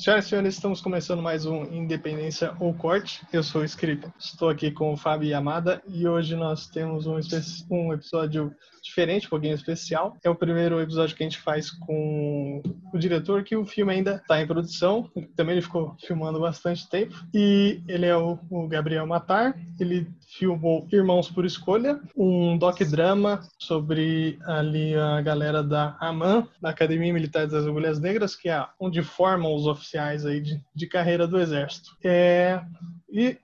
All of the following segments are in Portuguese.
Senhoras e senhores, estamos começando mais um Independência ou Corte. Eu sou o Script, estou aqui com o Fábio Yamada e hoje nós temos um, um, episódio diferente, um pouquinho especial. É o primeiro episódio que a gente faz com o diretor, que o filme ainda está em produção. Também ele ficou filmando bastante tempo. E ele é o, o Gabriel Matar. Ele filmou Irmãos por Escolha, um doc-drama sobre ali a galera da AMAN, da Academia Militar das Agulhas Negras, que é onde formam os oficiais aí de, de carreira do Exército. É, e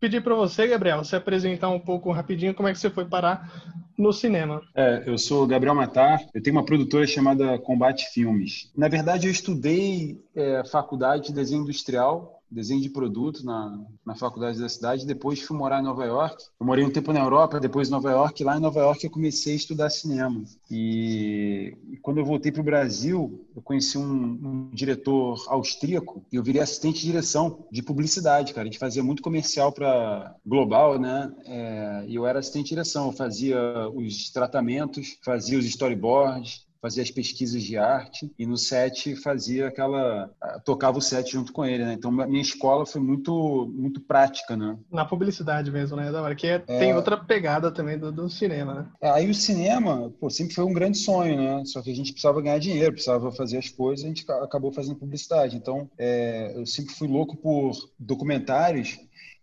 pedir para você, Gabriel, se apresentar um pouco rapidinho como é que você foi parar no cinema. É, eu sou Gabriel Matar, eu tenho uma produtora chamada Combate Filmes. Na verdade, eu estudei é, faculdade de desenho industrial desenho de produto na, na faculdade da cidade. Depois fui morar em Nova York. Eu morei um tempo na Europa, depois em Nova York. Lá em Nova York eu comecei a estudar cinema. E, e quando eu voltei para o Brasil, eu conheci um, um, diretor austríaco e eu virei assistente de direção de publicidade, cara. A gente fazia muito comercial para Global, né? É, e eu era assistente de direção. Eu fazia os tratamentos, fazia os storyboards, fazia as pesquisas de arte e no set fazia aquela tocava o set junto com ele, né? Então minha escola foi muito muito prática, né? Na publicidade mesmo, né? Da hora que é, é... tem outra pegada também do, do cinema, né? É, aí o cinema, pô, sempre foi um grande sonho, né? Só que a gente precisava ganhar dinheiro, precisava fazer as coisas, a gente acabou fazendo publicidade. Então é, eu sempre fui louco por documentários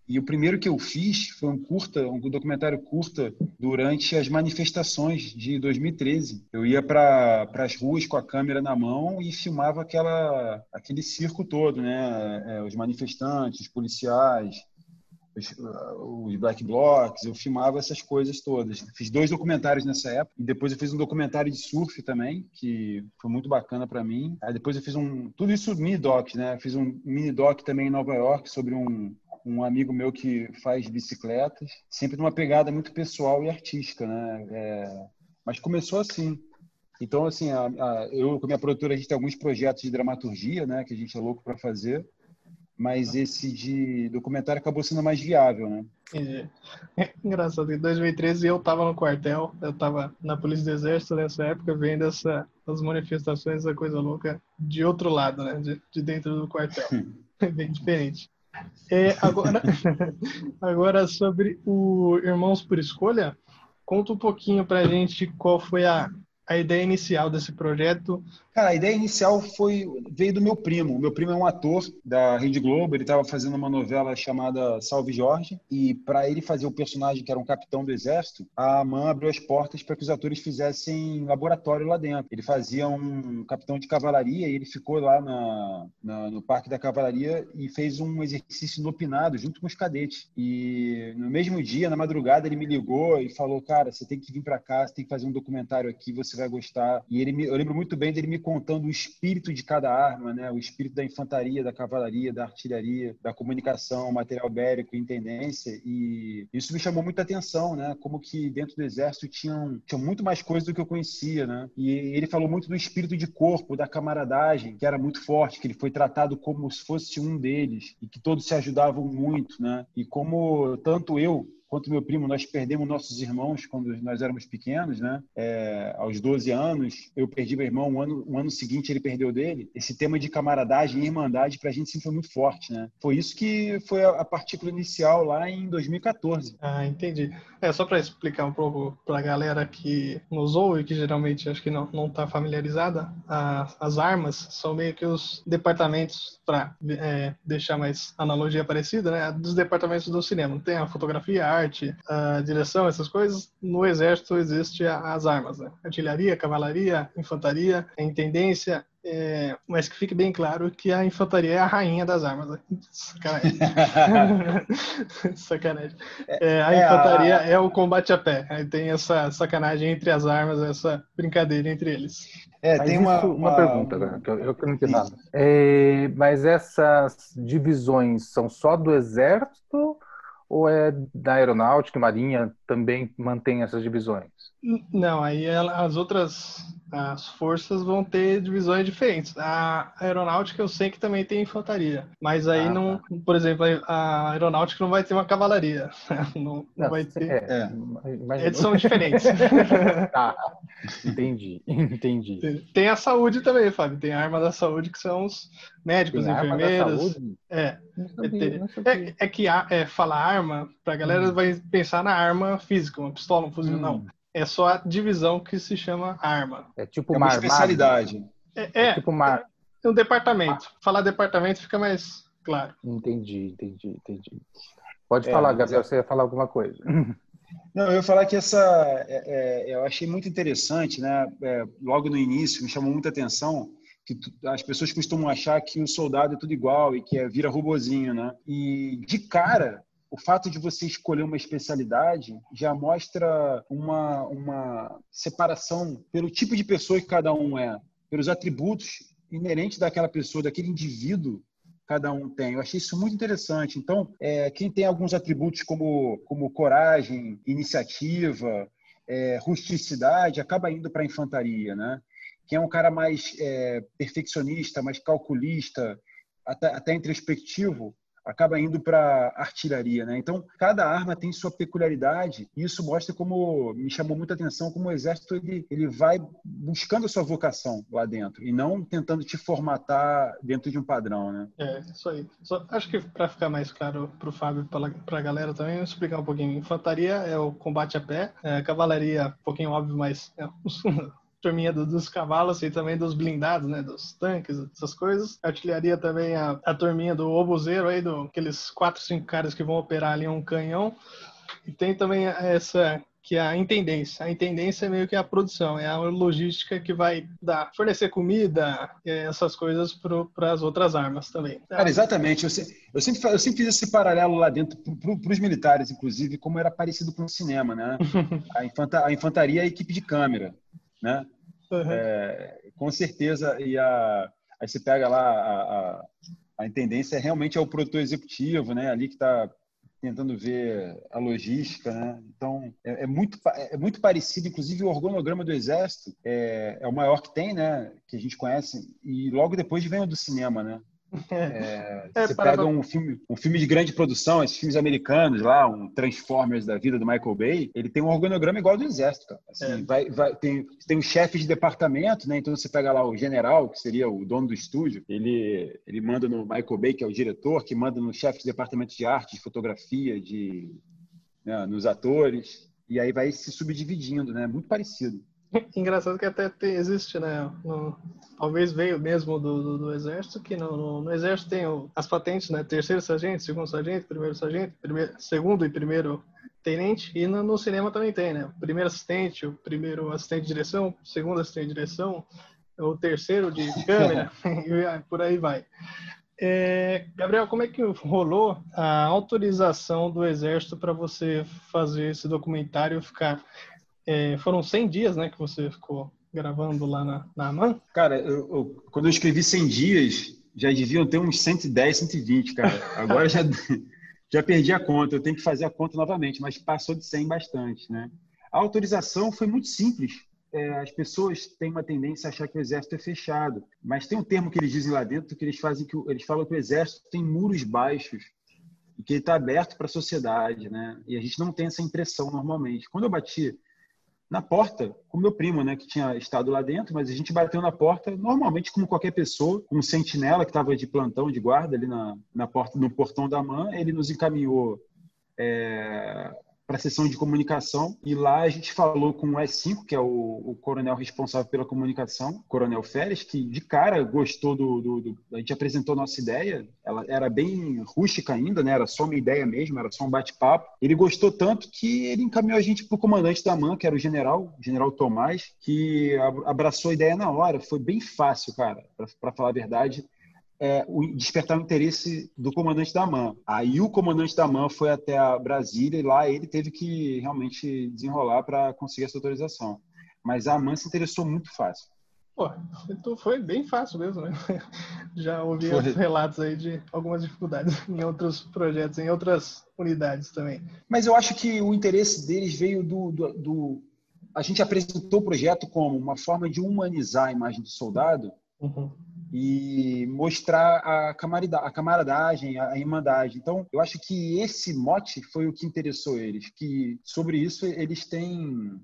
e o primeiro que eu fiz foi um curta, um documentário curta durante as manifestações de 2013. Eu ia para as ruas com a câmera na mão e filmava aquela, aquele circo todo, né? É, os manifestantes, os policiais, os, os, black blocs, eu filmava essas coisas todas. Fiz dois documentários nessa época e depois eu fiz um documentário de surf também, que foi muito bacana para mim. Aí depois eu fiz um, tudo isso mini doc, né? Fiz um mini doc também em Nova York sobre um um amigo meu que faz bicicletas, sempre numa pegada muito pessoal e artística, né? É, mas começou assim. Então, assim, a, a, eu com a minha produtora, a gente tem alguns projetos de dramaturgia, né? Que a gente é louco para fazer. Mas esse de documentário acabou sendo mais viável, né? É. Engraçado, em 2013 eu estava no quartel, eu estava na Polícia do Exército nessa época, vendo essa, as manifestações, essa coisa louca de outro lado, né? De, de dentro do quartel. Bem diferente. É, agora, agora, sobre o Irmãos por Escolha, conta um pouquinho para a gente qual foi a, a ideia inicial desse projeto Cara, a ideia inicial foi veio do meu primo. O meu primo é um ator da Rede Globo. Ele estava fazendo uma novela chamada Salve Jorge e para ele fazer o personagem que era um capitão do exército, a AMAN abriu as portas para que os atores fizessem laboratório lá dentro. Ele fazia um capitão de cavalaria e ele ficou lá na, na, no Parque da Cavalaria e fez um exercício inopinado junto com os cadetes. E no mesmo dia, na madrugada, ele me ligou e falou: "Cara, você tem que vir para cá, você tem que fazer um documentário aqui, você vai gostar". E ele me, eu lembro muito bem dele me contando o espírito de cada arma, né? o espírito da infantaria, da cavalaria, da artilharia, da comunicação, material bélico, intendência, e isso me chamou muita atenção, né? como que dentro do exército tinham, tinham muito mais coisas do que eu conhecia. Né? E ele falou muito do espírito de corpo, da camaradagem, que era muito forte, que ele foi tratado como se fosse um deles, e que todos se ajudavam muito, né? e como tanto eu quanto meu primo, nós perdemos nossos irmãos quando nós éramos pequenos, né? É, aos 12 anos, eu perdi meu irmão, um ano, um ano seguinte ele perdeu dele. Esse tema de camaradagem e irmandade para a gente sempre foi muito forte, né? Foi isso que foi a, partícula inicial lá em 2014. Ah, entendi. É, só para explicar um pouco para a galera que nos ouve, que geralmente acho que não não está familiarizada, a, as armas são meio que os departamentos, para é, deixar mais analogia parecida, né? Dos departamentos do cinema. Tem a fotografia, a arte, a direção, essas coisas. No exército existe as armas, né? Artilharia, cavalaria, infantaria, intendência, é, mas que fique bem claro que a infantaria é a rainha das armas. Né? Sacanagem. sacanagem. É, a é, infantaria é, a... é, o combate a pé. Aí tem essa sacanagem entre as armas, essa brincadeira entre eles. É, tem uma, uma... uma, pergunta, né? eu, eu não entendi nada. É, mas essas divisões são só do exército ou é da aeronáutica, marinha, também mantém essas divisões? Não, aí as outras as forças vão ter divisões diferentes. A aeronáutica eu sei que também tem infantaria, mas aí ah, não, tá. por exemplo, a aeronáutica não vai ter uma cavalaria. Não, não vai ter. É, é. Eles são diferentes. tá, entendi, entendi. Tem a saúde também, Fábio. Tem a arma da saúde que são os médicos, tem enfermeiros. É. É, é, é, que a, é, falar arma, pra galera hum. vai pensar na arma física, uma pistola, um fuzil, hum. não. É só a divisão que se chama arma. É tipo é uma, uma especialidade. É, é, é tipo uma... é um departamento. Falar departamento fica mais claro. Entendi, entendi, entendi. Pode é, falar, Gabriel, você ia falar alguma coisa. Não, eu ia falar que essa é, é, eu achei muito interessante, né? É, logo no início me chamou muita atenção que as pessoas costumam achar que o soldado é tudo igual e que é vira robozinho, né? E de cara o fato de você escolher uma especialidade já mostra uma, uma separação pelo tipo de pessoa que cada um é, pelos atributos inerentes daquela pessoa, daquele indivíduo cada um tem. Eu achei isso muito interessante. Então, é, quem tem alguns atributos como, como coragem, iniciativa, é, rusticidade, acaba indo para a infantaria, né? Quem é um cara mais é, perfeccionista, mais calculista, até, até introspectivo, acaba indo para artilharia, né? Então, cada arma tem sua peculiaridade e isso mostra como me chamou muita atenção como o exército ele, ele vai buscando a sua vocação lá dentro e não tentando te formatar dentro de um padrão, né? É, isso aí. Só, acho que para ficar mais claro para o Fábio e para a galera também, explicar um pouquinho. Infantaria é o combate a pé, é, cavalaria, um pouquinho óbvio, mas é, turminha do, dos cavalos e também dos blindados, né? Dos tanques, essas coisas. Artilharia também a, a turminha do obuseiro aí, do, aqueles quatro, cinco caras que vão operar ali um canhão. E tem também essa que é a intendência. A intendência é meio que a produção, é a logística que vai dar, fornecer comida, essas coisas para as outras armas também. Cara, exatamente. Eu, eu, sempre, eu sempre fiz esse paralelo lá dentro para os militares, inclusive, como era parecido com o cinema, né? a, infanta, a infantaria é a equipe de câmera né? Uhum. É, com certeza. E a, aí você pega lá a, a, a intendência realmente é o produtor executivo, né? Ali que está tentando ver a logística, né? Então é, é, muito é muito parecido, inclusive o organograma do exército é, é o maior que tem, né? Que a gente conhece e logo depois vem o do cinema, né? É, é, você pega um filme, um filme de grande produção, esses filmes americanos lá, um Transformers da vida do Michael Bay, ele tem um organograma igual ao do Exército, cara. Assim, é. vai, vai, tem, tem um chefe de departamento, né? Então você pega lá o general, que seria o dono do estúdio, ele, ele manda no Michael Bay, que é o diretor, que manda no chefe de departamento de arte, de fotografia, de, né, nos atores, e aí vai se subdividindo, né? Muito parecido. Engraçado que até tem, existe, né? No, talvez veio mesmo do, do, do exército, que no, no, no, exército tem o, as patentes, né? Terceiro sargento, segundo sargento, primeiro sargento, primeiro, segundo e primeiro tenente, e no, no, cinema também tem, né? O primeiro assistente, o primeiro assistente de direção, o segundo assistente de direção, o terceiro de câmera, e por aí vai. É, Gabriel, como é que rolou a autorização do Exército para você fazer esse documentário ficar é, foram 100 dias, né, que você ficou gravando lá na, na AMAN? Cara, eu, eu, quando eu escrevi 100 dias, já deviam ter uns 110, 120, cara. Agora já, já perdi a conta, eu tenho que fazer a conta novamente, mas passou de 100 bastante, né? A autorização foi muito simples. É, as pessoas têm uma tendência a achar que o exército é fechado, mas tem um termo que eles dizem lá dentro que eles fazem que eles falam que o exército tem muros baixos e que ele está aberto para a sociedade, né? E a gente não tem essa impressão normalmente. Quando eu bati na porta com meu primo, né, que tinha estado lá dentro, mas a gente bateu na porta normalmente como qualquer pessoa, um sentinela que estava de plantão de guarda ali na, na porta no portão da MAN, ele nos encaminhou é, para a sessão de comunicação e lá a gente falou com o S5, que é o, o coronel responsável pela comunicação, coronel Férez, que de cara gostou do, do, do, A gente apresentou nossa ideia, ela era bem rústica ainda, né? era só uma ideia mesmo, era só um bate-papo. Ele gostou tanto que ele encaminhou a gente para o comandante da MAN, que era o general, o general Tomás, que abraçou a ideia na hora. Foi bem fácil, cara, para falar a verdade é, o, despertar o interesse do comandante da MAN. Aí o comandante da MAN foi até a Brasília e lá ele teve que realmente desenrolar para conseguir essa autorização. Mas a MAN se interessou muito fácil. Pô, então foi bem fácil mesmo, né? Já ouvi foi. relatos aí de algumas dificuldades em outros projetos, em outras unidades também. Mas eu acho que o interesse deles veio do, do, do... a gente apresentou o projeto como uma forma de humanizar a imagem do soldado uhum. E mostrar a camaradagem, a, camaradagem, a irmandade. Então, eu acho que esse mote foi o que interessou eles, que sobre isso eles têm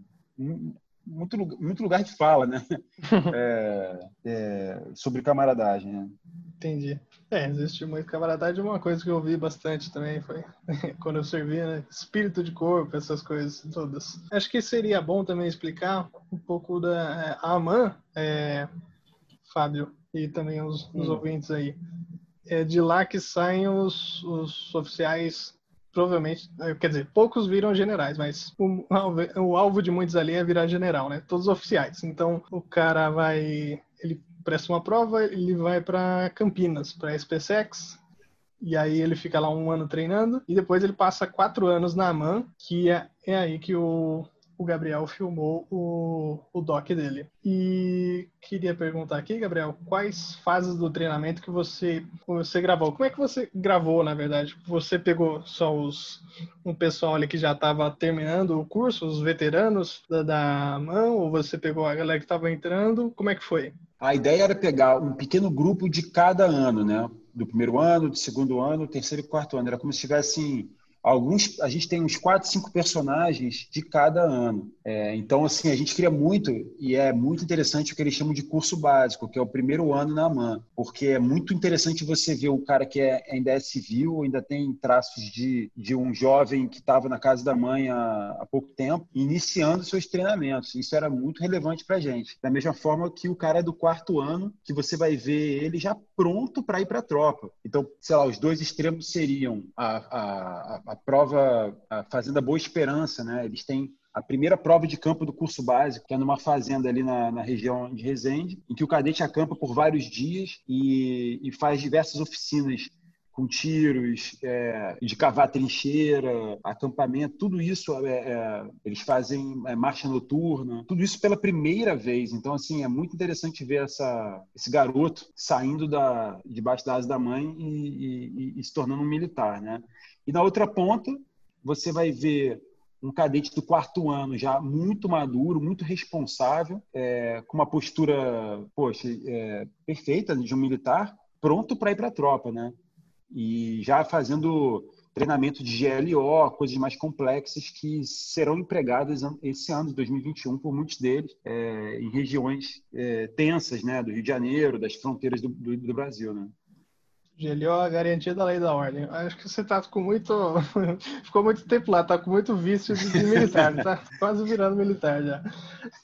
muito, muito lugar de fala, né? é, é, sobre camaradagem. Né? Entendi. É, existe muito camaradagem. Uma coisa que eu vi bastante também foi quando eu servi, né? Espírito de corpo, essas coisas todas. Acho que seria bom também explicar um pouco da é, AMAN, é, Fábio, e também os, os hum. ouvintes aí. É de lá que saem os, os oficiais provavelmente, eh, quer dizer, poucos viram generais, mas o, o, alvo de muitos ali é virar general, né? Todos oficiais. Então, o cara vai, ele presta uma prova, ele vai para Campinas, para SpaceX, e aí ele fica lá um ano treinando, e depois ele passa quatro anos na AMAN, que é, é aí que o, o Gabriel filmou o, o doc dele. E queria perguntar aqui, Gabriel, quais fases do treinamento que você, você gravou? Como é que você gravou, na verdade? Você pegou só os um pessoal ali que já estava terminando o curso, os veteranos da, da mão, ou você pegou a galera que estava entrando? Como é que foi? A ideia era pegar um pequeno grupo de cada ano, né? Do primeiro ano, do segundo ano, terceiro e quarto ano. Era como se tivesse alguns a gente tem uns quatro, cinco personagens de cada ano. É, então, assim, a gente cria muito e é muito interessante o que eles chamam de curso básico, que é o primeiro ano na AMAN, porque é muito interessante você ver o cara que é, ainda é civil, ainda tem traços de, de um jovem que estava na casa da mãe há, há pouco tempo, iniciando seus treinamentos. Isso era muito relevante para gente. Da mesma forma que o cara é do quarto ano, que você vai ver ele já pronto para ir para a tropa. Então, sei lá, os dois extremos seriam a, a, a a prova a Fazenda Boa Esperança, né? Eles têm a primeira prova de campo do curso básico, que é numa fazenda ali na, na região de Resende, em que o cadete acampa por vários dias e, e faz diversas oficinas com tiros, é, de cavar trincheira, acampamento, tudo isso é, é, eles fazem é, marcha noturna, tudo isso pela primeira vez. Então, assim, é muito interessante ver essa, esse garoto saindo da, debaixo da asa da mãe e, e, e se tornando um militar, né? E na outra ponta, você vai ver um cadete do quarto ano já muito maduro, muito responsável, é, com uma postura, poxa, é, perfeita de um militar, pronto para ir para a tropa, né? E já fazendo treinamento de GLO, coisas mais complexas que serão empregadas esse ano de 2021 por muitos deles é, em regiões é, tensas, né, do Rio de Janeiro, das fronteiras do, do, do Brasil, né? GLO, a garantia da lei da ordem. Acho que você tá com muito. Ficou muito tempo lá, tá com muito vício de, de militar, tá quase virando militar já.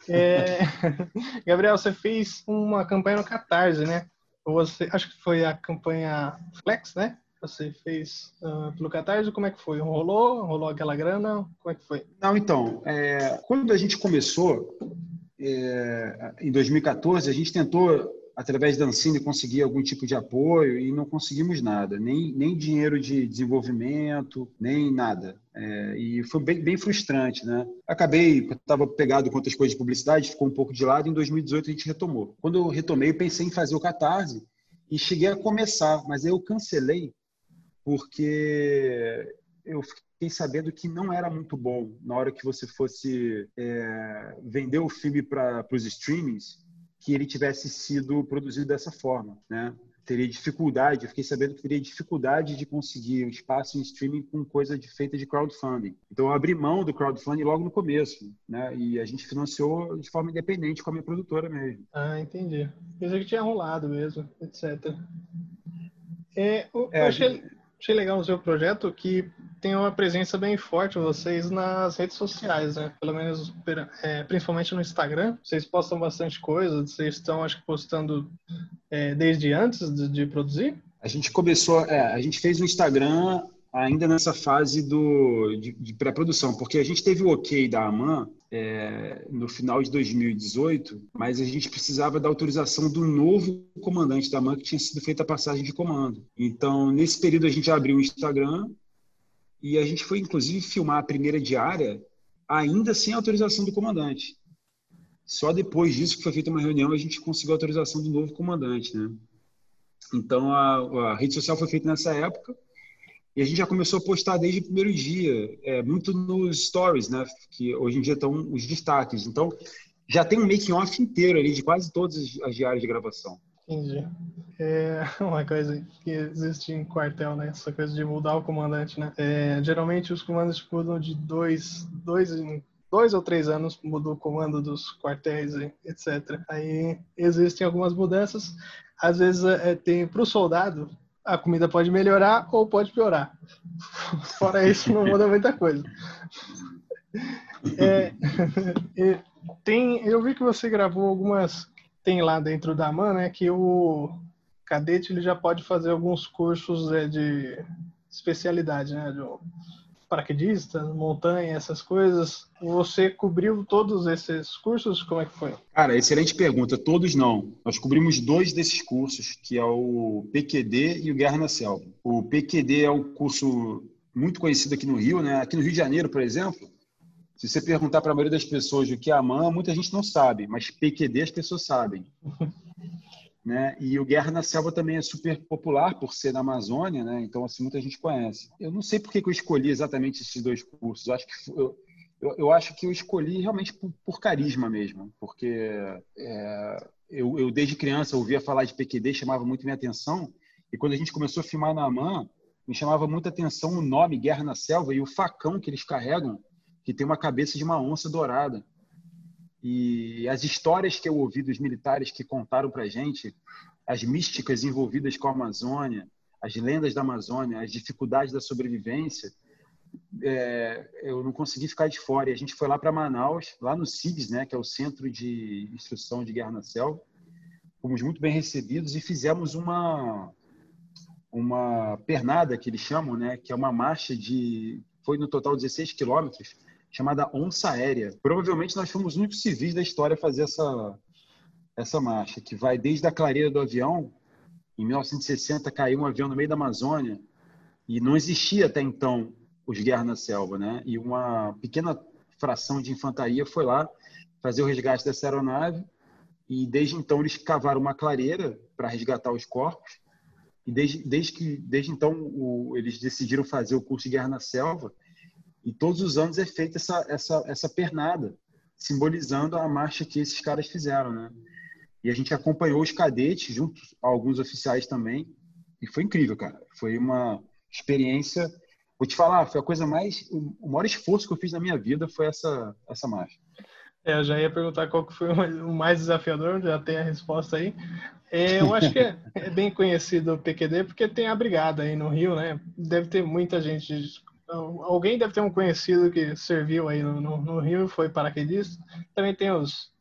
É... Gabriel, você fez uma campanha no Catarse, né? Você, acho que foi a campanha Flex, né? Você fez uh, pelo Catarse, como é que foi? Rolou? Rolou aquela grana? Como é que foi? Não, então, é... quando a gente começou, é... em 2014, a gente tentou através da Ancine, conseguir algum tipo de apoio e não conseguimos nada, nem, nem dinheiro de desenvolvimento, nem nada. É, e foi bem, bem, frustrante, né? Acabei, estava pegado com outras coisas de publicidade, ficou um pouco de lado, em 2018 a gente retomou. Quando eu retomei, pensei em fazer o Catarse e cheguei a começar, mas eu cancelei porque eu fiquei sabendo que não era muito bom na hora que você fosse é, vender o filme para os streamings, que ele tivesse sido produzido dessa forma, né? Teria dificuldade, eu fiquei sabendo que teria dificuldade de conseguir um espaço em streaming com coisa de, feita de crowdfunding. Então eu abri mão do crowdfunding logo no começo, né? E a gente financiou de forma independente com a minha produtora mesmo. Ah, entendi. Pensei que tinha rolado mesmo, etc. É, eu, é, achei, gente... achei legal no seu projeto que tem uma presença bem forte vocês nas redes sociais, né? Pelo menos, é, principalmente no Instagram. Vocês postam bastante coisa, vocês estão, acho que, postando é, desde antes de, de, produzir? A gente começou, é, a gente fez o Instagram ainda nessa fase do, de, de pré-produção, porque a gente teve o ok da AMAN é, no final de 2018, mas a gente precisava da autorização do novo comandante da AMAN que tinha sido feita a passagem de comando. Então, nesse período, a gente abriu o Instagram e a gente foi, inclusive, filmar a primeira diária ainda sem autorização do comandante. Só depois disso que foi feita uma reunião a gente conseguiu a autorização do novo comandante, né? Então a, a rede social foi feita nessa época e a gente já começou a postar desde o primeiro dia, é, muito nos stories, né? Que hoje em dia estão os destaques. Então já tem um making off inteiro ali de quase todas as diárias de gravação. Entendi. É uma coisa que existe em quartel, né? Essa coisa de mudar o comandante, né? É, geralmente os comandantes mudam de dois, dois em dois ou três anos mudou o comando dos quartéis, etc. Aí existem algumas mudanças. Às vezes é, tem para o soldado a comida pode melhorar ou pode piorar. Fora isso, não muda muita coisa. É, tem, eu vi que você gravou algumas tem lá dentro da MAN, né, que o cadete ele já pode fazer alguns cursos é, de especialidade, né, paraquedista, montanha, essas coisas. Você cobriu todos esses cursos? Como é que foi? Cara, excelente pergunta. Todos não. Nós cobrimos dois desses cursos, que é o PQD e o Guerra na Selva. O PQD é um curso muito conhecido aqui no Rio, né? Aqui no Rio de Janeiro, por exemplo, se você perguntar para a maioria das pessoas o que é a MAN, muita gente não sabe, mas PQD as pessoas sabem. né? E o Guerra na Selva também é super popular por ser na Amazônia, né? Então assim muita gente conhece. Eu não sei por que eu escolhi exatamente esses dois cursos. Eu acho que eu, eu, eu acho que eu escolhi realmente por, por carisma mesmo, porque é, eu, eu, desde criança ouvia falar de PQD, chamava muito minha atenção. E quando a gente começou a filmar na AMAN, me chamava muita atenção o nome Guerra na Selva e o facão que eles carregam que tem uma cabeça de uma onça dourada. E as histórias que eu ouvi dos militares que contaram para gente, as místicas envolvidas com a Amazônia, as lendas da Amazônia, as dificuldades da sobrevivência, é, eu não consegui ficar de fora. E a gente foi lá para Manaus, lá no CIGS, né, que é o Centro de Instrução de Guerra na Selva. Fomos muito bem recebidos e fizemos uma uma pernada que eles chamam, né, que é uma marcha de foi no total 16 quilômetros chamada Onça Aérea. Provavelmente nós fomos os únicos civis da história a fazer essa, essa marcha, que vai desde a clareira do avião. Em 1960 caiu um avião no meio da Amazônia e não existia até então os guerras na selva, né? E uma pequena fração de infantaria foi lá fazer o resgate dessa aeronave e desde então eles cavaram uma clareira para resgatar os corpos e desde, desde que desde então o, eles decidiram fazer o curso de guerra na selva e todos os anos é feita essa, essa, essa pernada, simbolizando a marcha que esses caras fizeram, né? E a gente acompanhou os cadetes, junto a alguns oficiais também, e foi incrível, cara. Foi uma experiência. Vou te falar, foi a coisa mais. O maior esforço que eu fiz na minha vida foi essa, essa marcha. É, eu já ia perguntar qual que foi o mais desafiador, já tem a resposta aí. É, eu acho que é, é, bem conhecido o PQD porque tem a brigada aí no Rio, né? Deve ter muita gente alguém deve ter um conhecido que serviu aí no, no, no Rio e foi paraquedista. Também tem os,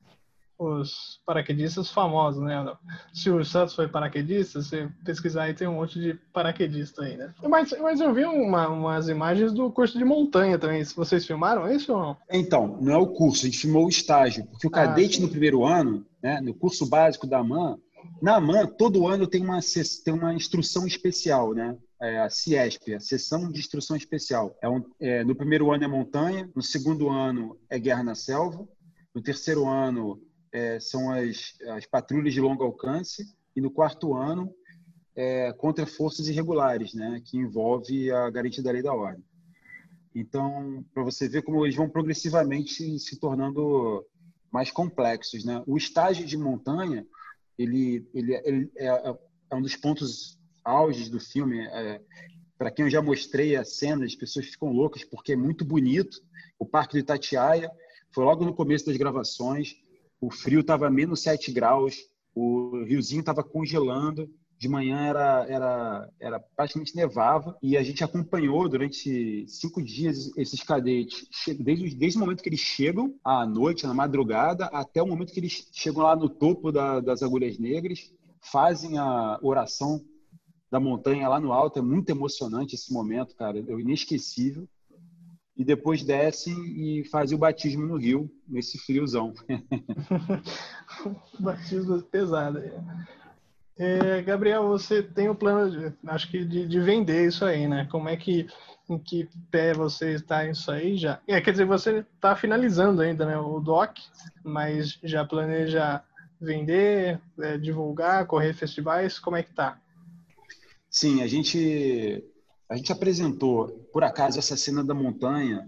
os paraquedistas famosos, né? O Silvio Santos foi paraquedista, você pesquisar aí tem um monte de paraquedista aí, né? Mas, mas eu vi uma, umas imagens do curso de montanha também. Vocês filmaram isso ou não? Então, não é o curso, a gente filmou o estágio, porque o ah, cadete no primeiro ano, né, no curso básico da MAN, na MAN, todo ano tem uma, tem uma instrução especial, né? É, a CIESP, a Seção de Instrução Especial. É um, é, no primeiro ano é montanha, no segundo ano é guerra na selva, no terceiro ano é, são as, as patrulhas de longo alcance e no quarto ano é, contra forças irregulares, né, que envolve a garantia da lei da ordem. Então, para você ver como eles vão progressivamente se tornando mais complexos, né? O estágio de montanha, ele, ele, ele é, é um dos pontos auges do filme. É, para quem eu já mostrei a cena, as pessoas ficam loucas porque é muito bonito. O Parque do Itatiaia foi logo no começo das gravações. O frio estava menos 7 graus, o riozinho estava congelando. De manhã era, era, era praticamente nevava e a gente acompanhou durante cinco dias esses cadetes, desde, desde o momento que eles chegam à noite, na madrugada, até o momento que eles chegam lá no topo da, das Agulhas Negras, fazem a oração da montanha lá no alto. É muito emocionante esse momento, cara. É inesquecível. E depois desce e faz o batismo no rio, nesse friozão. batismo pesado. É, Gabriel, você tem o plano, de, acho que de, de, vender isso aí, né? Como é que, em que pé você está isso aí já? É, quer dizer, você está finalizando ainda, né, o doc, mas já planeja vender, é, divulgar, correr festivais, como é que tá? Sim, a gente a gente apresentou, por acaso, essa cena da montanha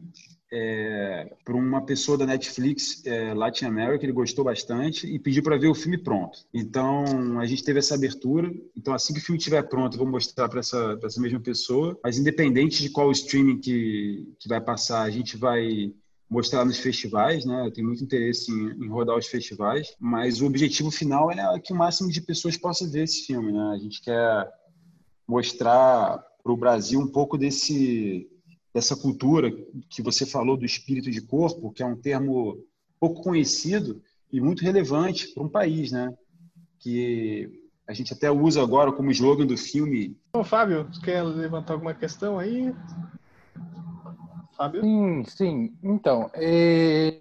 é, para uma pessoa da Netflix é, Latin America, ele gostou bastante e pediu para ver o filme pronto. Então a gente teve essa abertura. Então assim que o filme estiver pronto, eu vou mostrar para essa, essa mesma pessoa. Mas independente de qual streaming que, que vai passar, a gente vai mostrar nos festivais, né? Eu tenho muito interesse em, em, rodar os festivais, mas o objetivo final é que o máximo de pessoas possa ver esse filme, né? A gente quer mostrar para o Brasil um pouco desse dessa cultura que você falou do espírito de corpo, que é um termo pouco conhecido e muito relevante para um país, né? Que a gente até usa agora como slogan do filme. Ô, Fábio, você quer levantar alguma questão aí? Fábio? Sim, sim. Então, é...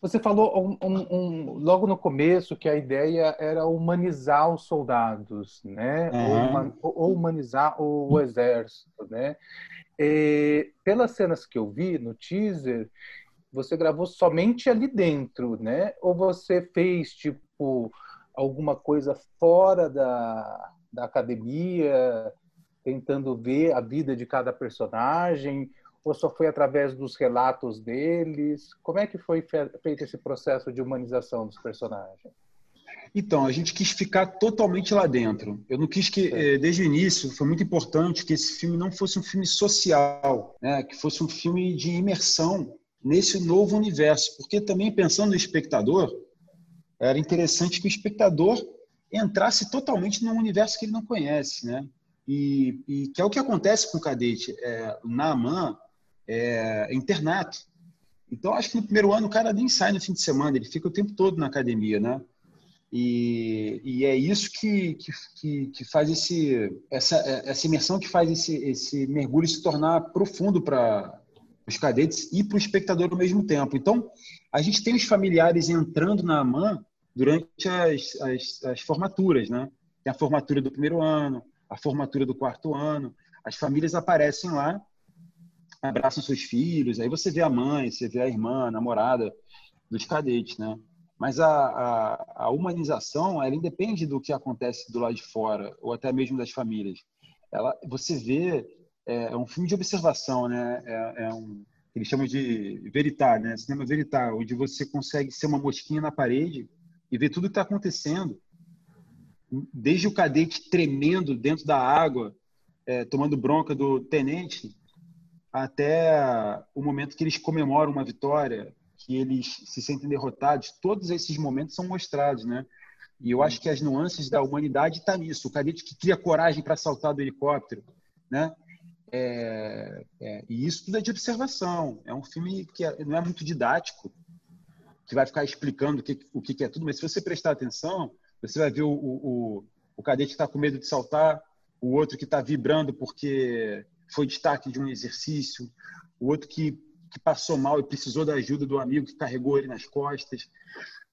você falou um, um, logo no começo que a ideia era humanizar os soldados, né? Uhum. Ou, humanizar o, o exército, né? É, pelas cenas que eu vi no teaser, você gravou somente ali dentro, né? Ou você fez, tipo, alguma coisa fora da, da academia, tentando ver a vida de cada personagem? Ou só foi através dos relatos deles? Como é que foi feito esse processo de humanização dos personagens? Então, a gente quis ficar totalmente lá dentro. Eu não quis que, é. desde o início, foi muito importante que esse filme não fosse um filme social, né? que fosse um filme de imersão nesse novo universo. Porque também, pensando no espectador, era interessante que o espectador entrasse totalmente num universo que ele não conhece, né? E, e que é o que acontece com o cadete. É, na AMAN, é, internato. Então, acho que no primeiro ano o cara nem sai no fim de semana, ele fica o tempo todo na academia, né? E, e é isso que, que, que faz esse, essa, essa imersão que faz esse, esse mergulho se tornar profundo para os cadetes e para o espectador ao mesmo tempo. Então, a gente tem os familiares entrando na AMAN durante as, as, as formaturas, né? Tem a formatura do primeiro ano, a formatura do quarto ano. As famílias aparecem lá, abraçam seus filhos, aí você vê a mãe, você vê a irmã, a namorada dos cadetes, né? Mas a, a, a, humanização, ela independe do que acontece do lado de fora, ou até mesmo das famílias. Ela, você vê, é, é um filme de observação, né? É, é um, eles chamam de veritar, né? Cinema veritar, onde você consegue ser uma mosquinha na parede e ver tudo que está acontecendo. Desde o cadete tremendo dentro da água, é, tomando bronca do tenente, até o momento que eles comemoram uma vitória, que eles se sentem derrotados, todos esses momentos são mostrados, né? E eu acho que as nuances da humanidade estão tá nisso. O cadete que cria coragem para saltar do helicóptero, né? É, é, e isso tudo é de observação. É um filme que é, não é muito didático, que vai ficar explicando o que, o que é tudo, mas se você prestar atenção, você vai ver o, o, o cadete que está com medo de saltar, o outro que está vibrando porque foi destaque de um exercício, o outro que que passou mal e precisou da ajuda do amigo que carregou ele nas costas.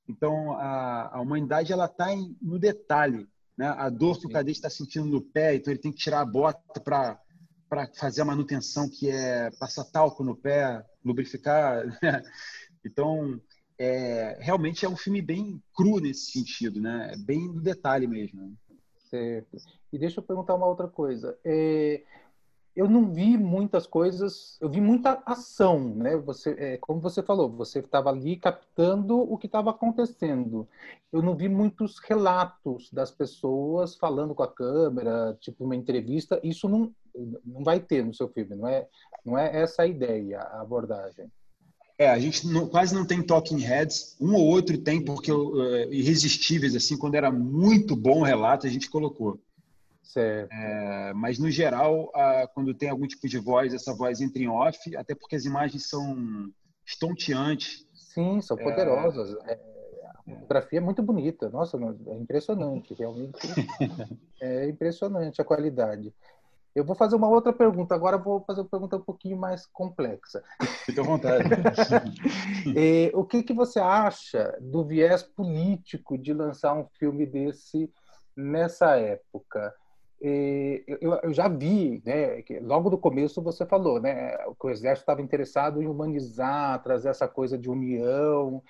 Então, a, a humanidade ela está no detalhe, né? A dor que o cadete está sentindo no pé, então ele tem que tirar a bota para para fazer a manutenção que é passar talco no pé, lubrificar. Né? Então, é, realmente é um filme bem cru nesse sentido, né? Bem no detalhe mesmo. Certo. E deixa eu perguntar uma outra coisa. É, eu não vi muitas coisas, eu vi muita ação, né? Você, é, como você falou, você estava ali captando o que estava acontecendo. Eu não vi muitos relatos das pessoas falando com a câmera, tipo uma entrevista. Isso não, não vai ter no seu filme, não é? Não é essa a ideia, a abordagem. É, a gente não, quase não tem talking heads. Um ou outro tem, porque uh, irresistíveis, assim, quando era muito bom o relato, a gente colocou. É, mas, no geral, a, quando tem algum tipo de voz, essa voz entra em off, até porque as imagens são estonteantes. Sim, são poderosas. É, a fotografia é muito bonita. Nossa, é impressionante, realmente. é impressionante a qualidade. Eu vou fazer uma outra pergunta. Agora vou fazer uma pergunta um pouquinho mais complexa. Fique à vontade. é, o que, que você acha do viés político de lançar um filme desse nessa época, eu, já vi, né, logo no começo você falou, né, que o exército estava interessado em humanizar, trazer essa coisa de união.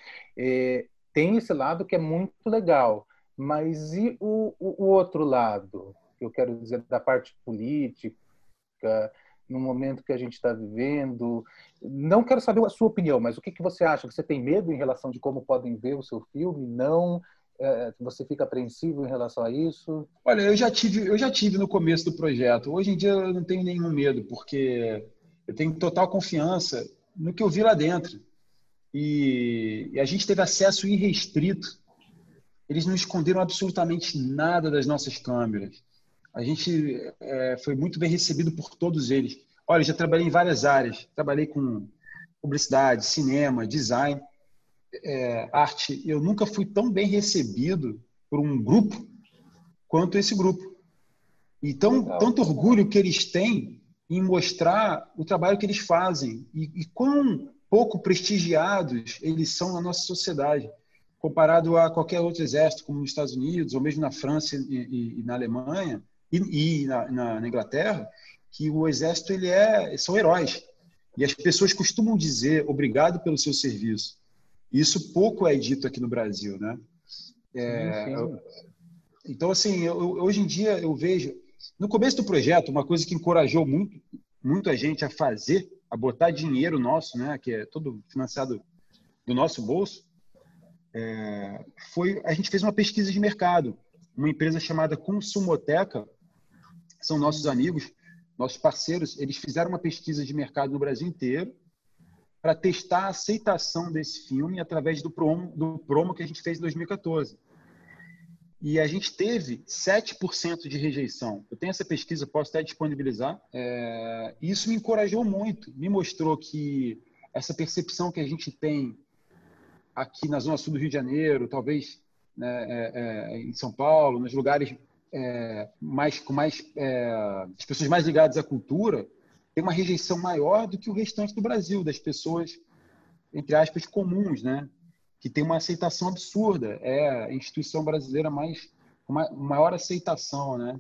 tem esse lado que é muito legal, mas e o, o, outro lado? Eu quero dizer da parte política, no momento que a gente está vivendo. Não quero saber a sua opinião, mas o que, que você acha? Você tem medo em relação de como podem ver o seu filme? Não? É, você fica apreensivo em relação a isso? Olha, eu já tive, eu já tive no começo do projeto. Hoje em dia eu não tenho nenhum medo, porque eu tenho total confiança no que eu vi lá dentro. E, e a gente teve acesso irrestrito. Eles não esconderam absolutamente nada das nossas câmeras. A gente é, foi muito bem recebido por todos eles. Olha, já trabalhei em várias áreas. Trabalhei com publicidade, cinema, design é, arte, eu nunca fui tão bem recebido por um grupo quanto esse grupo. E tão, tanto orgulho que eles têm em mostrar o trabalho que eles fazem e, e quão pouco prestigiados eles são na nossa sociedade, comparado a qualquer outro exército, como nos Estados Unidos, ou mesmo na França e, e, e na Alemanha, e, na, na, na, Inglaterra, que o exército ele é, são heróis. E as pessoas costumam dizer obrigado pelo seu serviço. Isso pouco é dito aqui no Brasil, né? É, sim, sim. então, assim, eu, hoje em dia eu vejo... No começo do projeto, uma coisa que encorajou muito, muito a gente a fazer, a botar dinheiro nosso, né, que é todo financiado do nosso bolso, é, foi a gente fez uma pesquisa de mercado. Uma empresa chamada Consumoteca, são nossos amigos, nossos parceiros, eles fizeram uma pesquisa de mercado no Brasil inteiro para testar a aceitação desse filme através do promo, do promo que a gente fez em 2014. E a gente teve 7% de rejeição. Eu tenho essa pesquisa, posso até disponibilizar. É, isso me encorajou muito, me mostrou que essa percepção que a gente tem aqui na Zona Sul do Rio de Janeiro, talvez né, é, é, em São Paulo, nos lugares é, mais com mais é, as pessoas mais ligadas à cultura, tem uma rejeição maior do que o restante do Brasil, das pessoas, entre aspas, comuns, né? que tem uma aceitação absurda. É a instituição brasileira mais com maior aceitação. Né?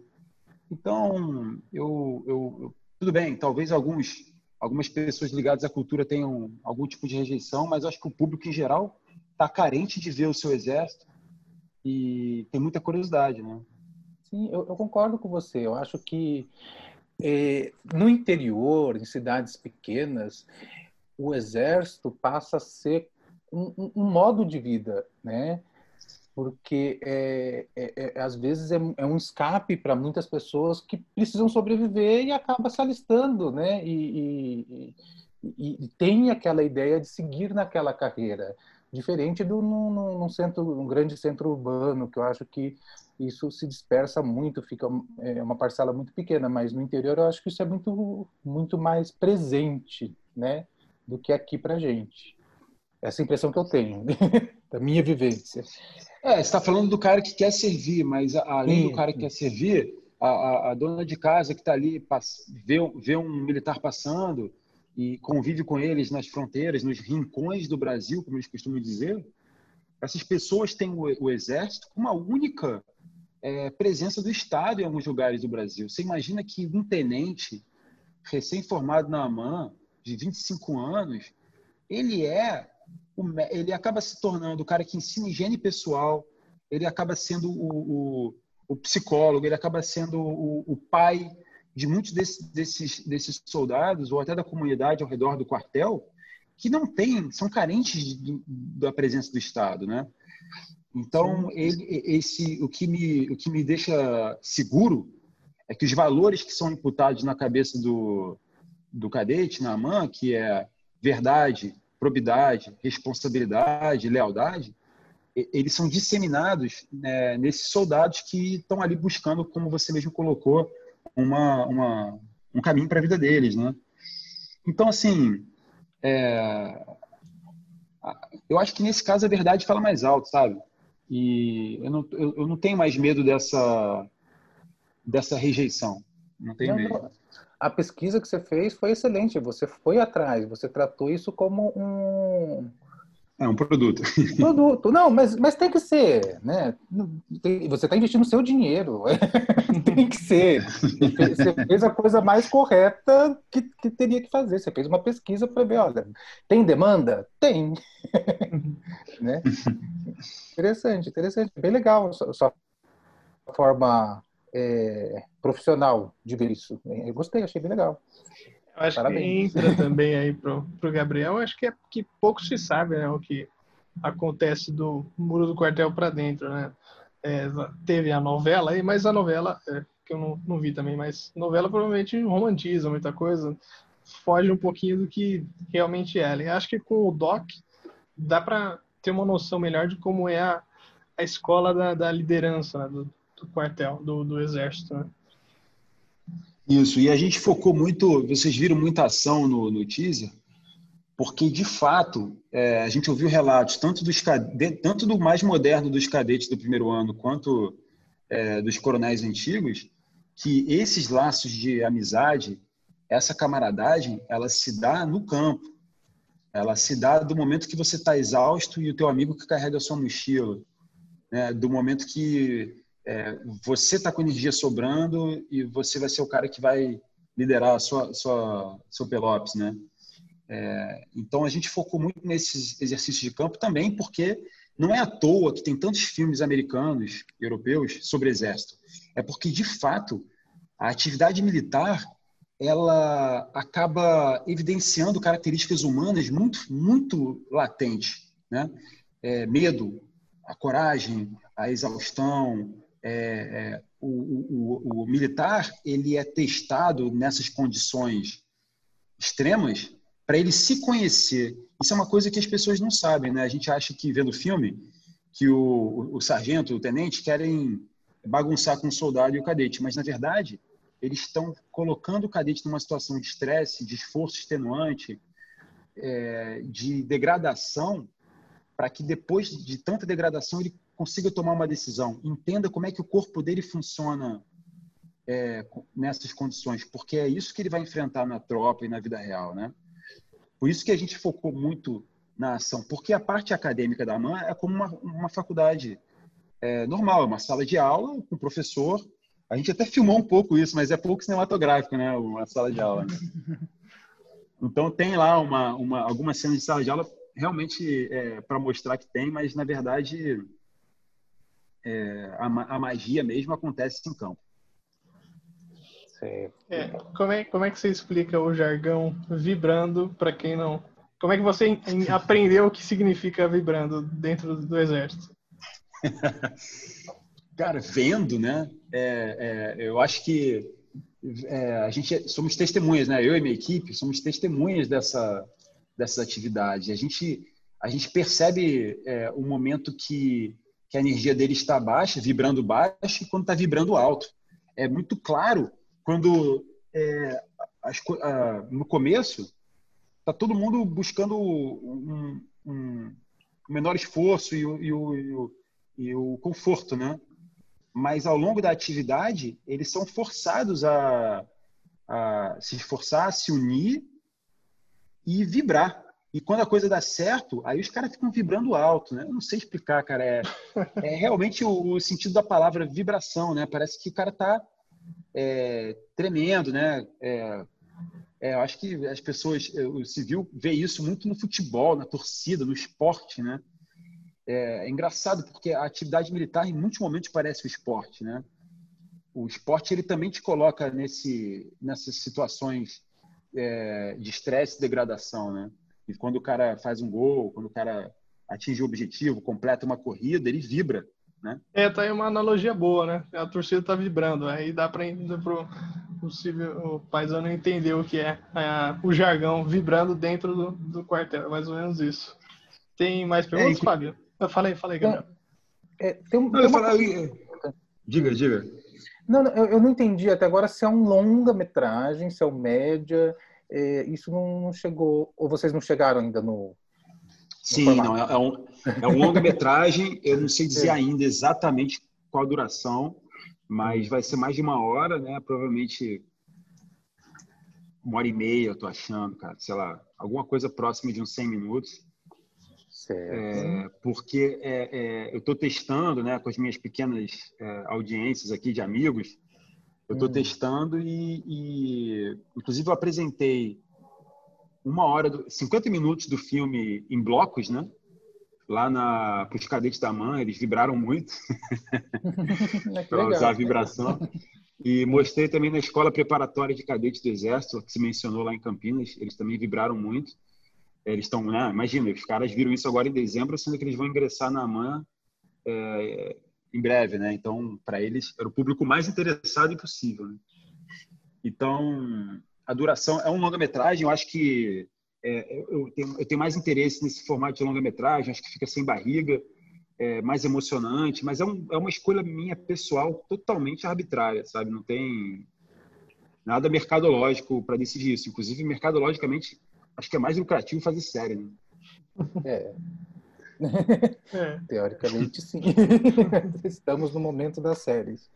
Então, eu, eu, eu, tudo bem, talvez alguns, algumas pessoas ligadas à cultura tenham algum tipo de rejeição, mas acho que o público em geral está carente de ver o seu exército e tem muita curiosidade. Né? Sim, eu, eu concordo com você. Eu acho que é, no interior, em cidades pequenas, o exército passa a ser um, um modo de vida, né? Porque é, é, é às vezes é, é um escape para muitas pessoas que precisam sobreviver e acaba se alistando, né? E, e, e, e tem aquela ideia de seguir naquela carreira diferente do num, num centro, um grande centro urbano, que eu acho que isso se dispersa muito, fica é, uma parcela muito pequena, mas no interior eu acho que isso é muito, muito mais presente, né, do que aqui para gente. Essa é impressão que eu tenho da minha vivência. É, você está falando do cara que quer servir, mas além Sim. do cara que quer servir, a, a, a dona de casa que está ali vê, vê um militar passando e convive com eles nas fronteiras, nos rincões do Brasil, como eles costumam dizer, essas pessoas têm o, o exército como a única é, presença do Estado em alguns lugares do Brasil. Você imagina que um tenente recém-formado na AMAN, de 25 anos, ele é ele acaba se tornando o cara que ensina higiene pessoal, ele acaba sendo o, o, o psicólogo, ele acaba sendo o, o pai de muitos desses, desses, desses soldados, ou até da comunidade ao redor do quartel, que não tem, são carentes de, da presença do Estado, né? Então, ele, esse, o, que me, o que me deixa seguro é que os valores que são imputados na cabeça do, do cadete, na AMAN, que é verdade, probidade, responsabilidade, lealdade, eles são disseminados né, nesses soldados que estão ali buscando, como você mesmo colocou, uma, uma um caminho para a vida deles, né? Então, assim, é, eu acho que nesse caso a verdade fala mais alto, sabe? E eu não, eu, eu não tenho mais medo dessa, dessa rejeição. Não tenho não, medo. A pesquisa que você fez foi excelente. Você foi atrás, você tratou isso como um, É um produto. Produto. Não, mas, mas tem que ser, né? Tem, você está investindo o seu dinheiro. tem que ser. Você fez a coisa mais correta que, que teria que fazer. Você fez uma pesquisa para ver, olha, tem demanda? Tem. né? Interessante, interessante. Bem legal a sua forma é, profissional de ver isso. Eu gostei, achei bem legal. Eu acho Parabéns. que entra também aí pro, pro Gabriel, acho que é que pouco se sabe, né, o que acontece do muro do quartel para dentro, né? É, teve a novela aí, mas a novela, é, que eu não, não vi também, mas novela provavelmente romantiza muita coisa, foge um pouquinho do que realmente é. E acho que com o Doc dá para ter uma noção melhor de como é a, a escola da, da liderança né, do, do, quartel, do, do exército, né? Isso, e a gente focou muito, vocês viram muita ação no, no teaser, porque de fato é, a gente ouviu relatos tanto, dos, tanto do mais moderno dos cadetes do primeiro ano quanto é, dos coronéis antigos, que esses laços de amizade, essa camaradagem, ela se dá no campo, ela se dá do momento que você está exausto e o teu amigo que carrega sua mochila, né? do momento que é, você está com energia sobrando e você vai ser o cara que vai liderar a sua, sua seu Pelops, né? É, então a gente focou muito nesses exercícios de campo também porque não é à toa que tem tantos filmes americanos, europeus sobre exército. É porque de fato a atividade militar ela acaba evidenciando características humanas muito muito latentes, né? É, medo, a coragem, a exaustão, é, é, o, o, o, militar ele é testado nessas condições extremas para ele se conhecer. Isso é uma coisa que as pessoas não sabem, né? A gente acha que vendo o filme que o, o sargento, o tenente querem bagunçar com o soldado e o cadete, mas na verdade eles estão colocando o cadete numa situação de estresse, de esforço extenuante, é, de degradação, para que depois de tanta degradação ele consiga tomar uma decisão, entenda como é que o corpo dele funciona é, nessas condições, porque é isso que ele vai enfrentar na tropa e na vida real, né? Por isso que a gente focou muito na ação, porque a parte acadêmica da AMAN é como uma, uma faculdade é, normal, é uma sala de aula com professor. A gente até filmou um pouco isso, mas é pouco cinematográfico, né? Uma sala de aula. Né? Então tem lá uma, uma, algumas cenas de sala de aula realmente é, para mostrar que tem, mas na verdade é, a, a, magia mesmo acontece em campo. É, como, é, como é que você explica o jargão vibrando para quem não. Como é que você aprendeu o que significa vibrando dentro do exército? Cara, vendo, né? É, é, eu acho que é, a gente é, somos testemunhas, né? Eu e minha equipe somos testemunhas dessa dessa atividade. A gente a gente percebe é, o momento que que a energia dele está baixa, vibrando baixo, e quando está vibrando alto. É muito claro quando é, as, a, no começo está todo mundo buscando um, um menor esforço e o, e, o, e, o, e o conforto, né? Mas ao longo da atividade eles são forçados a, a se esforçar, a se unir e vibrar. E quando a coisa dá certo, aí os caras ficam vibrando alto, né? Eu não sei explicar, cara. É, é realmente o, o, sentido da palavra vibração, né? Parece que o cara tá é, tremendo, né? É, é, eu acho que as pessoas, o civil vê isso muito no futebol, na torcida, no esporte, né? É, é engraçado porque a atividade militar em muitos momentos parece o esporte, né? O esporte ele também te coloca nesse, nessas situações é, de estresse e degradação, né? E quando o cara faz um gol, quando o cara atinge o objetivo, completa uma corrida, ele vibra, né? É, tá aí uma analogia boa, né? A torcida tá vibrando, aí dá para pro possível o paisano entender o que é, é, o jargão vibrando dentro do, do quartel, é mais ou menos isso. Tem mais é, perguntas, é, Fábio? Eu falei, falei, Gabriel. É, tem, um, tem uma... Diga, diga. Não, eu, eu não entendi até agora se é um longa-metragem, se é um média, é, isso não chegou, ou vocês não chegaram ainda no. Sim, não, é, é, um, é um longa-metragem, eu não sei dizer é. ainda exatamente qual a duração, mas vai ser mais de uma hora, né? Provavelmente uma hora e meia, eu tô achando, cara, sei lá, alguma coisa próxima de uns 100 minutos. É, porque é, é, eu estou testando né, com as minhas pequenas é, audiências aqui de amigos, eu estou hum. testando e, e, inclusive, eu apresentei uma hora, do, 50 minutos do filme em blocos, né? Lá para os cadetes da mãe, eles vibraram muito para usar a vibração. E mostrei também na escola preparatória de cadetes do Exército, que se mencionou lá em Campinas, eles também vibraram muito. Eles estão, né? Imagina, os caras viram isso agora em dezembro, sendo que eles vão ingressar na AMAN é, em breve, né? Então, para eles, era o público mais interessado possível. Né? Então, a duração é um longa-metragem. Eu acho que é, eu, tenho, eu, tenho, mais interesse nesse formato de longa-metragem. Acho que fica sem barriga, é, mais emocionante. Mas é, um, é uma escolha minha pessoal totalmente arbitrária, sabe? Não tem nada mercadológico para decidir isso. Inclusive, mercadologicamente, acho que é mais lucrativo fazer série, né? É. é. Teoricamente, sim. Estamos no momento das séries.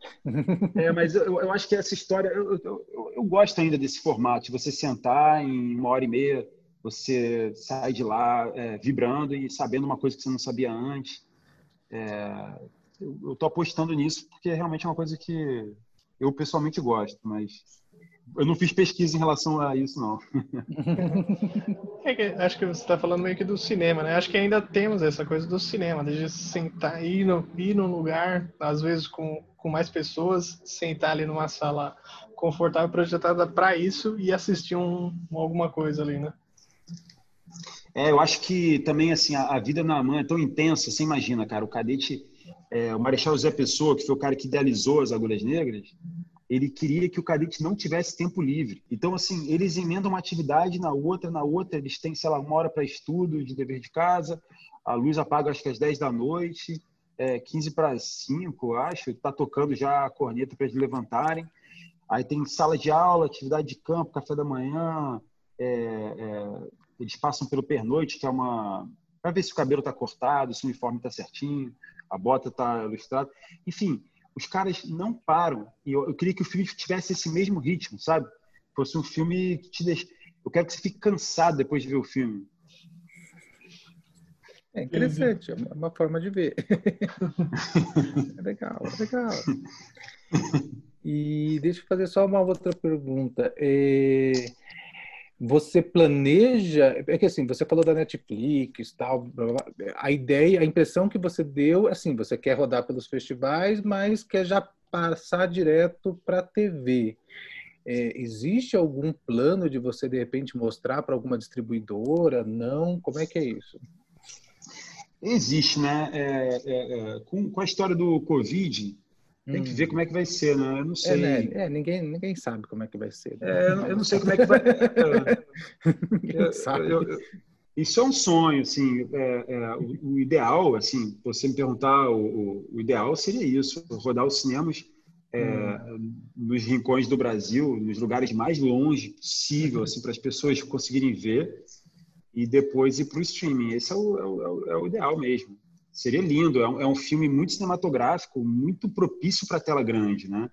É, mas eu, eu acho que essa história. Eu, eu, eu, gosto ainda desse formato, de você sentar em uma hora e meia, você sai de lá é, vibrando e sabendo uma coisa que você não sabia antes. É, eu estou apostando nisso porque realmente é uma coisa que eu pessoalmente gosto, mas eu não fiz pesquisa em relação a isso, não. É que, acho que você está falando meio que do cinema, né? Acho que ainda temos essa coisa do cinema, de sentar, ir, no, ir num lugar, às vezes com, com mais pessoas, sentar ali numa sala confortável, projetada para isso e assistir um, alguma coisa ali, né? É, eu acho que também, assim, a, a vida na mãe é tão intensa, você imagina, cara, o cadete, é, o Marechal José Pessoa, que foi o cara que idealizou as Agulhas Negras, ele queria que o cadete não tivesse tempo livre. Então, assim, eles emendam uma atividade na outra, na outra, eles têm, sei lá, uma hora para estudo, de dever de casa, a luz apaga acho que às 10 da noite, é, 15 para 5, acho, está tocando já a corneta para eles levantarem. Aí tem sala de aula, atividade de campo, café da manhã, é, é, eles passam pelo pernoite, que é uma. para ver se o cabelo está cortado, se o uniforme está certinho, a bota está ilustrada. Enfim, os caras não param. E eu, eu, queria que o filme tivesse esse mesmo ritmo, sabe? Fosse um filme que te deixa. Eu quero que você fique cansado depois de ver o filme. É interessante, é uma forma de ver. é legal, é legal. E deixa eu fazer só uma outra pergunta. É... Você planeja, é que assim, você falou da Netflix, tal, a ideia, a impressão que você deu, assim, você quer rodar pelos festivais, mas quer já passar direto para a TV. É, existe algum plano de você de repente mostrar para alguma distribuidora? Não? Como é que é isso? Existe, né? É, é, é com, com a história do Covid, tem que ver hum. como é que vai ser, né? Eu não é, sei. É, né? é, ninguém, ninguém sabe como é que vai ser. Né? É, eu não sei como é que vai. ninguém sabe. Eu, eu, isso é um sonho, assim. É, é, o, o, ideal, assim, você me perguntar, o, o, ideal seria isso: rodar os cinemas é, hum. nos rincões do Brasil, nos lugares mais longe possível, assim, para as pessoas conseguirem ver e depois ir para o streaming. Esse é o, é o, é o ideal mesmo. Seria lindo. É um, é um filme muito cinematográfico, muito propício para tela grande, né?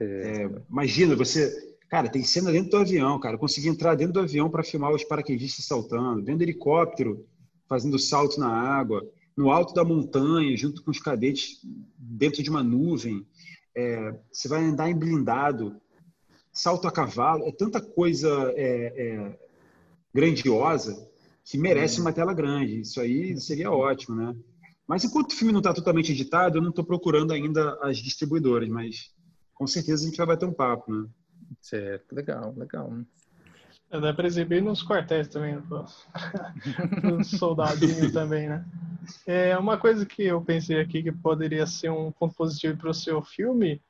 É, imagina você, cara, tem cena dentro do avião, cara. Eu consegui entrar dentro do avião para filmar os paraquedistas saltando, dentro do helicóptero fazendo salto na água, no alto da montanha, junto com os cadetes dentro de uma nuvem. É, você vai andar em blindado, salto a cavalo, é tanta coisa é, é grandiosa que merece hum. uma tela grande. Isso aí seria ótimo, né? Mas enquanto o filme não está totalmente editado, eu não estou procurando ainda as distribuidoras, mas com certeza a gente vai bater um papo, né? Certo, legal, legal. Dá para exibir nos quartéis também, nos soldadinhos também, né? É uma coisa que eu pensei aqui que poderia ser um ponto positivo para o seu filme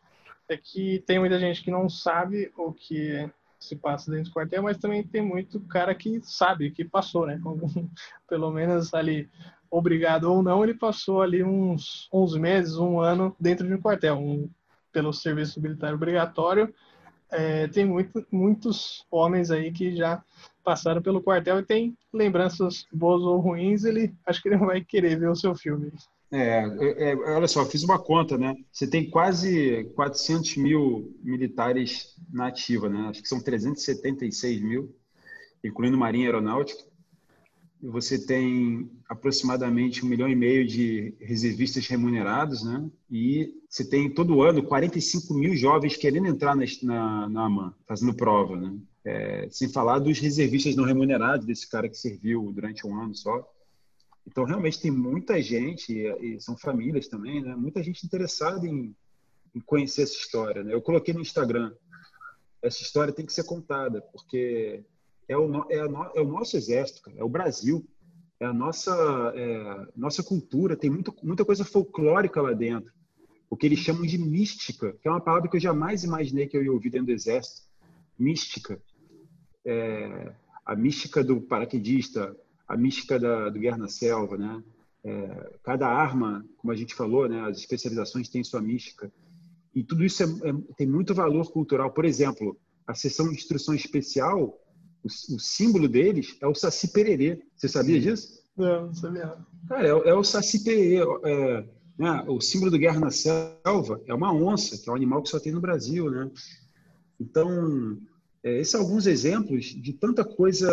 é que tem muita gente que não sabe o que se passa dentro do quartel, mas também tem muito cara que sabe, que passou, né? Pelo menos ali obrigado ou não, ele passou ali uns 11 meses, um ano dentro de um quartel, um, pelo serviço militar obrigatório. É, tem muito, muitos homens aí que já passaram pelo quartel e tem lembranças boas ou ruins, ele acho que ele não vai querer ver o seu filme. É, é, é olha só, fiz uma conta, né? Você tem quase 400 mil militares na ativa, né? Acho que são 376 mil, incluindo Marinha Aeronáutica. Você tem aproximadamente um milhão e meio de reservistas remunerados, né? E você tem todo ano 45 mil jovens querendo entrar na, na, na AMAN, fazendo prova, né? É, sem falar dos reservistas não remunerados, desse cara que serviu durante um ano só. Então, realmente, tem muita gente, e são famílias também, né? Muita gente interessada em, em conhecer essa história. Né? Eu coloquei no Instagram, essa história tem que ser contada, porque é o, é, é o nosso exército, cara, é o Brasil, é a nossa, é, nossa cultura, tem muito, muita coisa folclórica lá dentro. O que eles chamam de mística, que é uma palavra que eu jamais imaginei que eu ia ouvir dentro do exército. Mística. É, a mística do paraquedista, a mística da, do Guerra na Selva, né? É, cada arma, como a gente falou, né? As especializações têm sua mística. E tudo isso é, é, tem muito valor cultural. Por exemplo, a sessão de instrução especial o, o símbolo deles é o Saci Pererê. Você sabia disso? Não, não sabia. Cara, é, é o Saci Pererê. É, né? O símbolo do Guerra na Selva é uma onça, que é um animal que só tem no Brasil, né? Então, é, esses são alguns exemplos de tanta coisa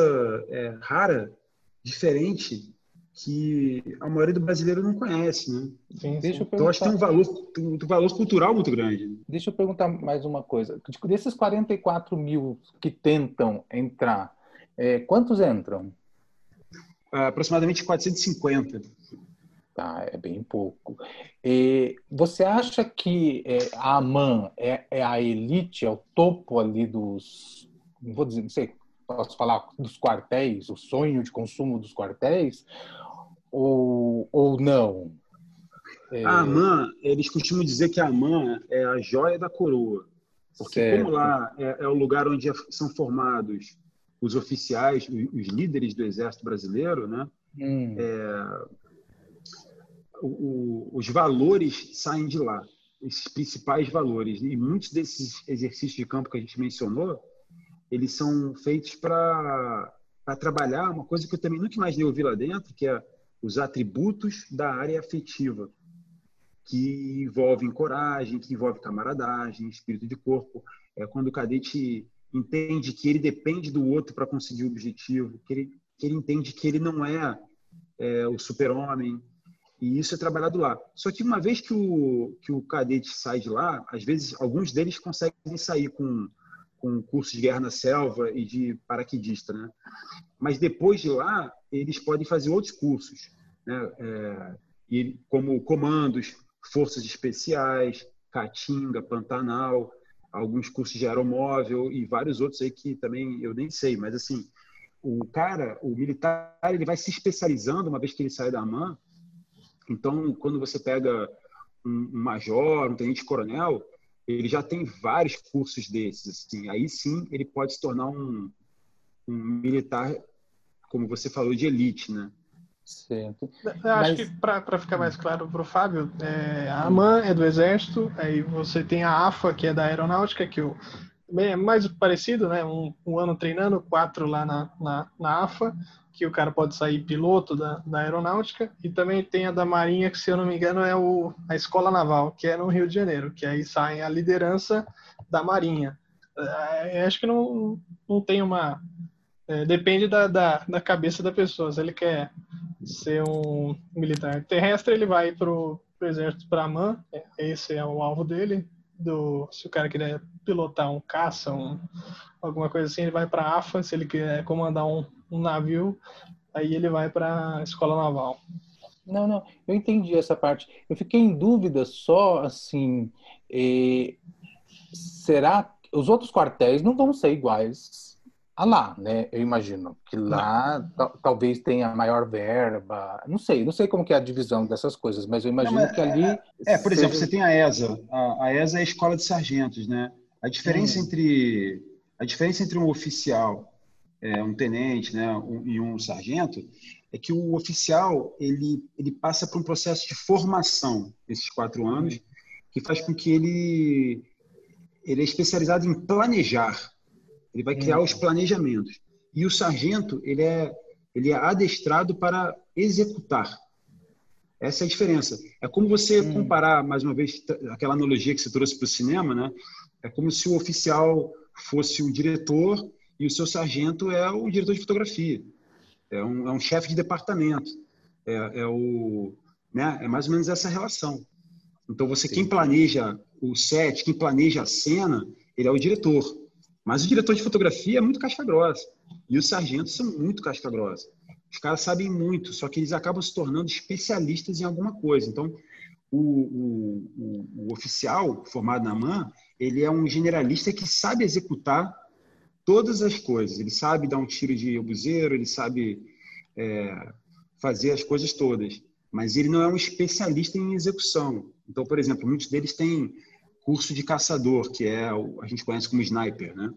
é, rara, diferente, que a maioria do brasileiro não conhece, né? Sim, Deixa eu perguntar... Então, acho que tem um valor, tem um valor cultural muito grande. Deixa eu perguntar mais uma coisa. Desses 44 mil que tentam entrar, é, quantos entram? É, aproximadamente 450. Tá, é bem pouco. E você acha que é, a AMAN é, é a elite, é o topo ali dos... Não vou dizer, não sei, posso falar dos quartéis, o sonho de consumo dos quartéis? Ou, ou não? É... A AMAN, eles costumam dizer que a AMAN é a joia da coroa. Porque certo. como lá é, é, o lugar onde são formados os oficiais, os, líderes do Exército Brasileiro, né? Hum. É, o, o, os valores saem de lá, esses principais valores. E muitos desses exercícios de campo que a gente mencionou, eles são feitos para trabalhar uma coisa que eu também nunca imaginei ouvir lá dentro, que é os atributos da área afetiva, que envolvem coragem, que envolve camaradagem, espírito de corpo. É quando o cadete entende que ele depende do outro para conseguir o objetivo, que ele, que ele entende que ele não é, é o super-homem. E isso é trabalhado lá. Só que uma vez que o, que o cadete sai de lá, às vezes alguns deles conseguem sair com com curso de guerra na selva e de paraquedista, né? Mas depois de lá, eles podem fazer outros cursos, né? É, e como comandos, forças especiais, Caatinga, Pantanal, alguns cursos de aeromóvel e vários outros aí que também eu nem sei, mas assim, o cara, o militar, ele vai se especializando uma vez que ele sai da AMAN. Então, quando você pega um major, um tenente-coronel, ele já tem vários cursos desses. Assim. Aí sim ele pode se tornar um, um militar, como você falou, de elite, né? Certo. Eu acho Mas... que para ficar mais claro para o Fábio, é, a AMAN é do Exército, aí você tem a AFA, que é da Aeronáutica, que o, mais parecido, né? Um, um ano treinando, quatro lá na, na, na AFA, que o cara pode sair piloto da, da aeronáutica, e também tem a da Marinha, que se eu não me engano é o, a Escola Naval, que é no Rio de Janeiro, que aí sai a liderança da Marinha. É, acho que não, não tem uma. É, depende da, da, da, cabeça da pessoa. Se ele quer ser um militar terrestre, ele vai para o exército para a MAN, é, esse é o alvo dele. Do, se o cara quiser pilotar um caça, um, alguma coisa assim, ele vai para a AFA. Se ele quiser comandar um, um navio, aí ele vai para a escola naval. Não, não, eu entendi essa parte. Eu fiquei em dúvida só, assim, eh, será que os outros quartéis não vão ser iguais a lá, né? Eu imagino que lá talvez tenha maior verba, não sei, não sei como que é a divisão dessas coisas, mas eu imagino não, que ali... É, é por exemplo, você tem a ESA, a, a, ESA é a escola de sargentos, né? A diferença hum. entre a diferença entre um oficial é, um tenente né, um, e um sargento, é que o oficial ele, ele passa por um processo de formação nesses quatro anos, que faz com que ele, ele é especializado em planejar. Ele vai criar os planejamentos. E o sargento ele é, ele é adestrado para executar. Essa é a diferença. É como você hum. comparar, mais uma vez, aquela analogia que você trouxe para o cinema, né? É como se o oficial fosse o diretor e o seu sargento é o diretor de fotografia. é um, é um chefe de departamento. É, é, o, né, é mais ou menos essa relação. Então, você, Sim. quem planeja o set, quem planeja a cena, ele é o diretor. Mas o diretor de fotografia é muito casca grossa. E os sargentos são muito casca grossa. Os caras sabem muito, só que eles acabam se tornando especialistas em alguma coisa. Então, o, o, o, o oficial formado na MAN, ele é um generalista que sabe executar todas as coisas. Ele sabe dar um tiro de obuseiro, ele sabe é, fazer as coisas todas. Mas ele não é um especialista em execução. Então, por exemplo, muitos deles têm curso de caçador, que é a gente conhece como sniper, né?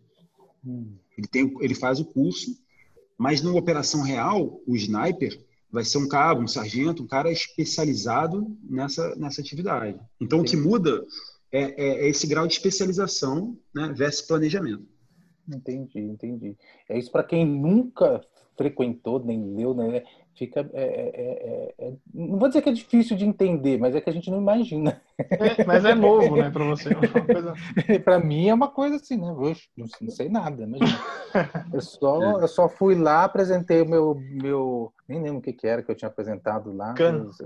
Hum. Ele, tem, ele faz o curso, mas numa operação real, o sniper vai ser um cabo, um sargento, um cara especializado nessa, nessa atividade. Então, o que muda é, é, é, esse grau de especialização né, versus planejamento. Entendi, entendi. É isso para quem nunca frequentou, nem leu, né? Fica. É, é, é, é, não vou dizer que é difícil de entender, mas é que a gente não imagina. É, mas é novo, né, para você? Coisa... para mim é uma coisa assim, né? Oxe, não, não sei nada, imagina. Eu só, eu só fui lá, apresentei o meu, meu. Nem lembro o que, que era que eu tinha apresentado lá. Mas...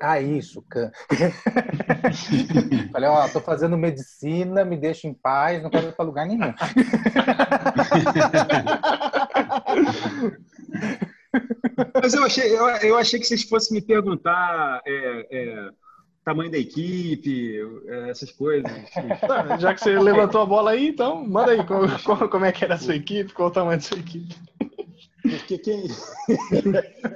Ah, isso, can. Falei, ó, tô fazendo medicina, me deixa em paz, não quero ir para lugar nenhum. Mas eu achei, eu, eu, achei que vocês fossem me perguntar é, é, tamanho da equipe, é, essas coisas. Tá, já que você levantou a bola aí, então manda aí como, como é que era a sua equipe, qual o tamanho da sua equipe. Porque quem,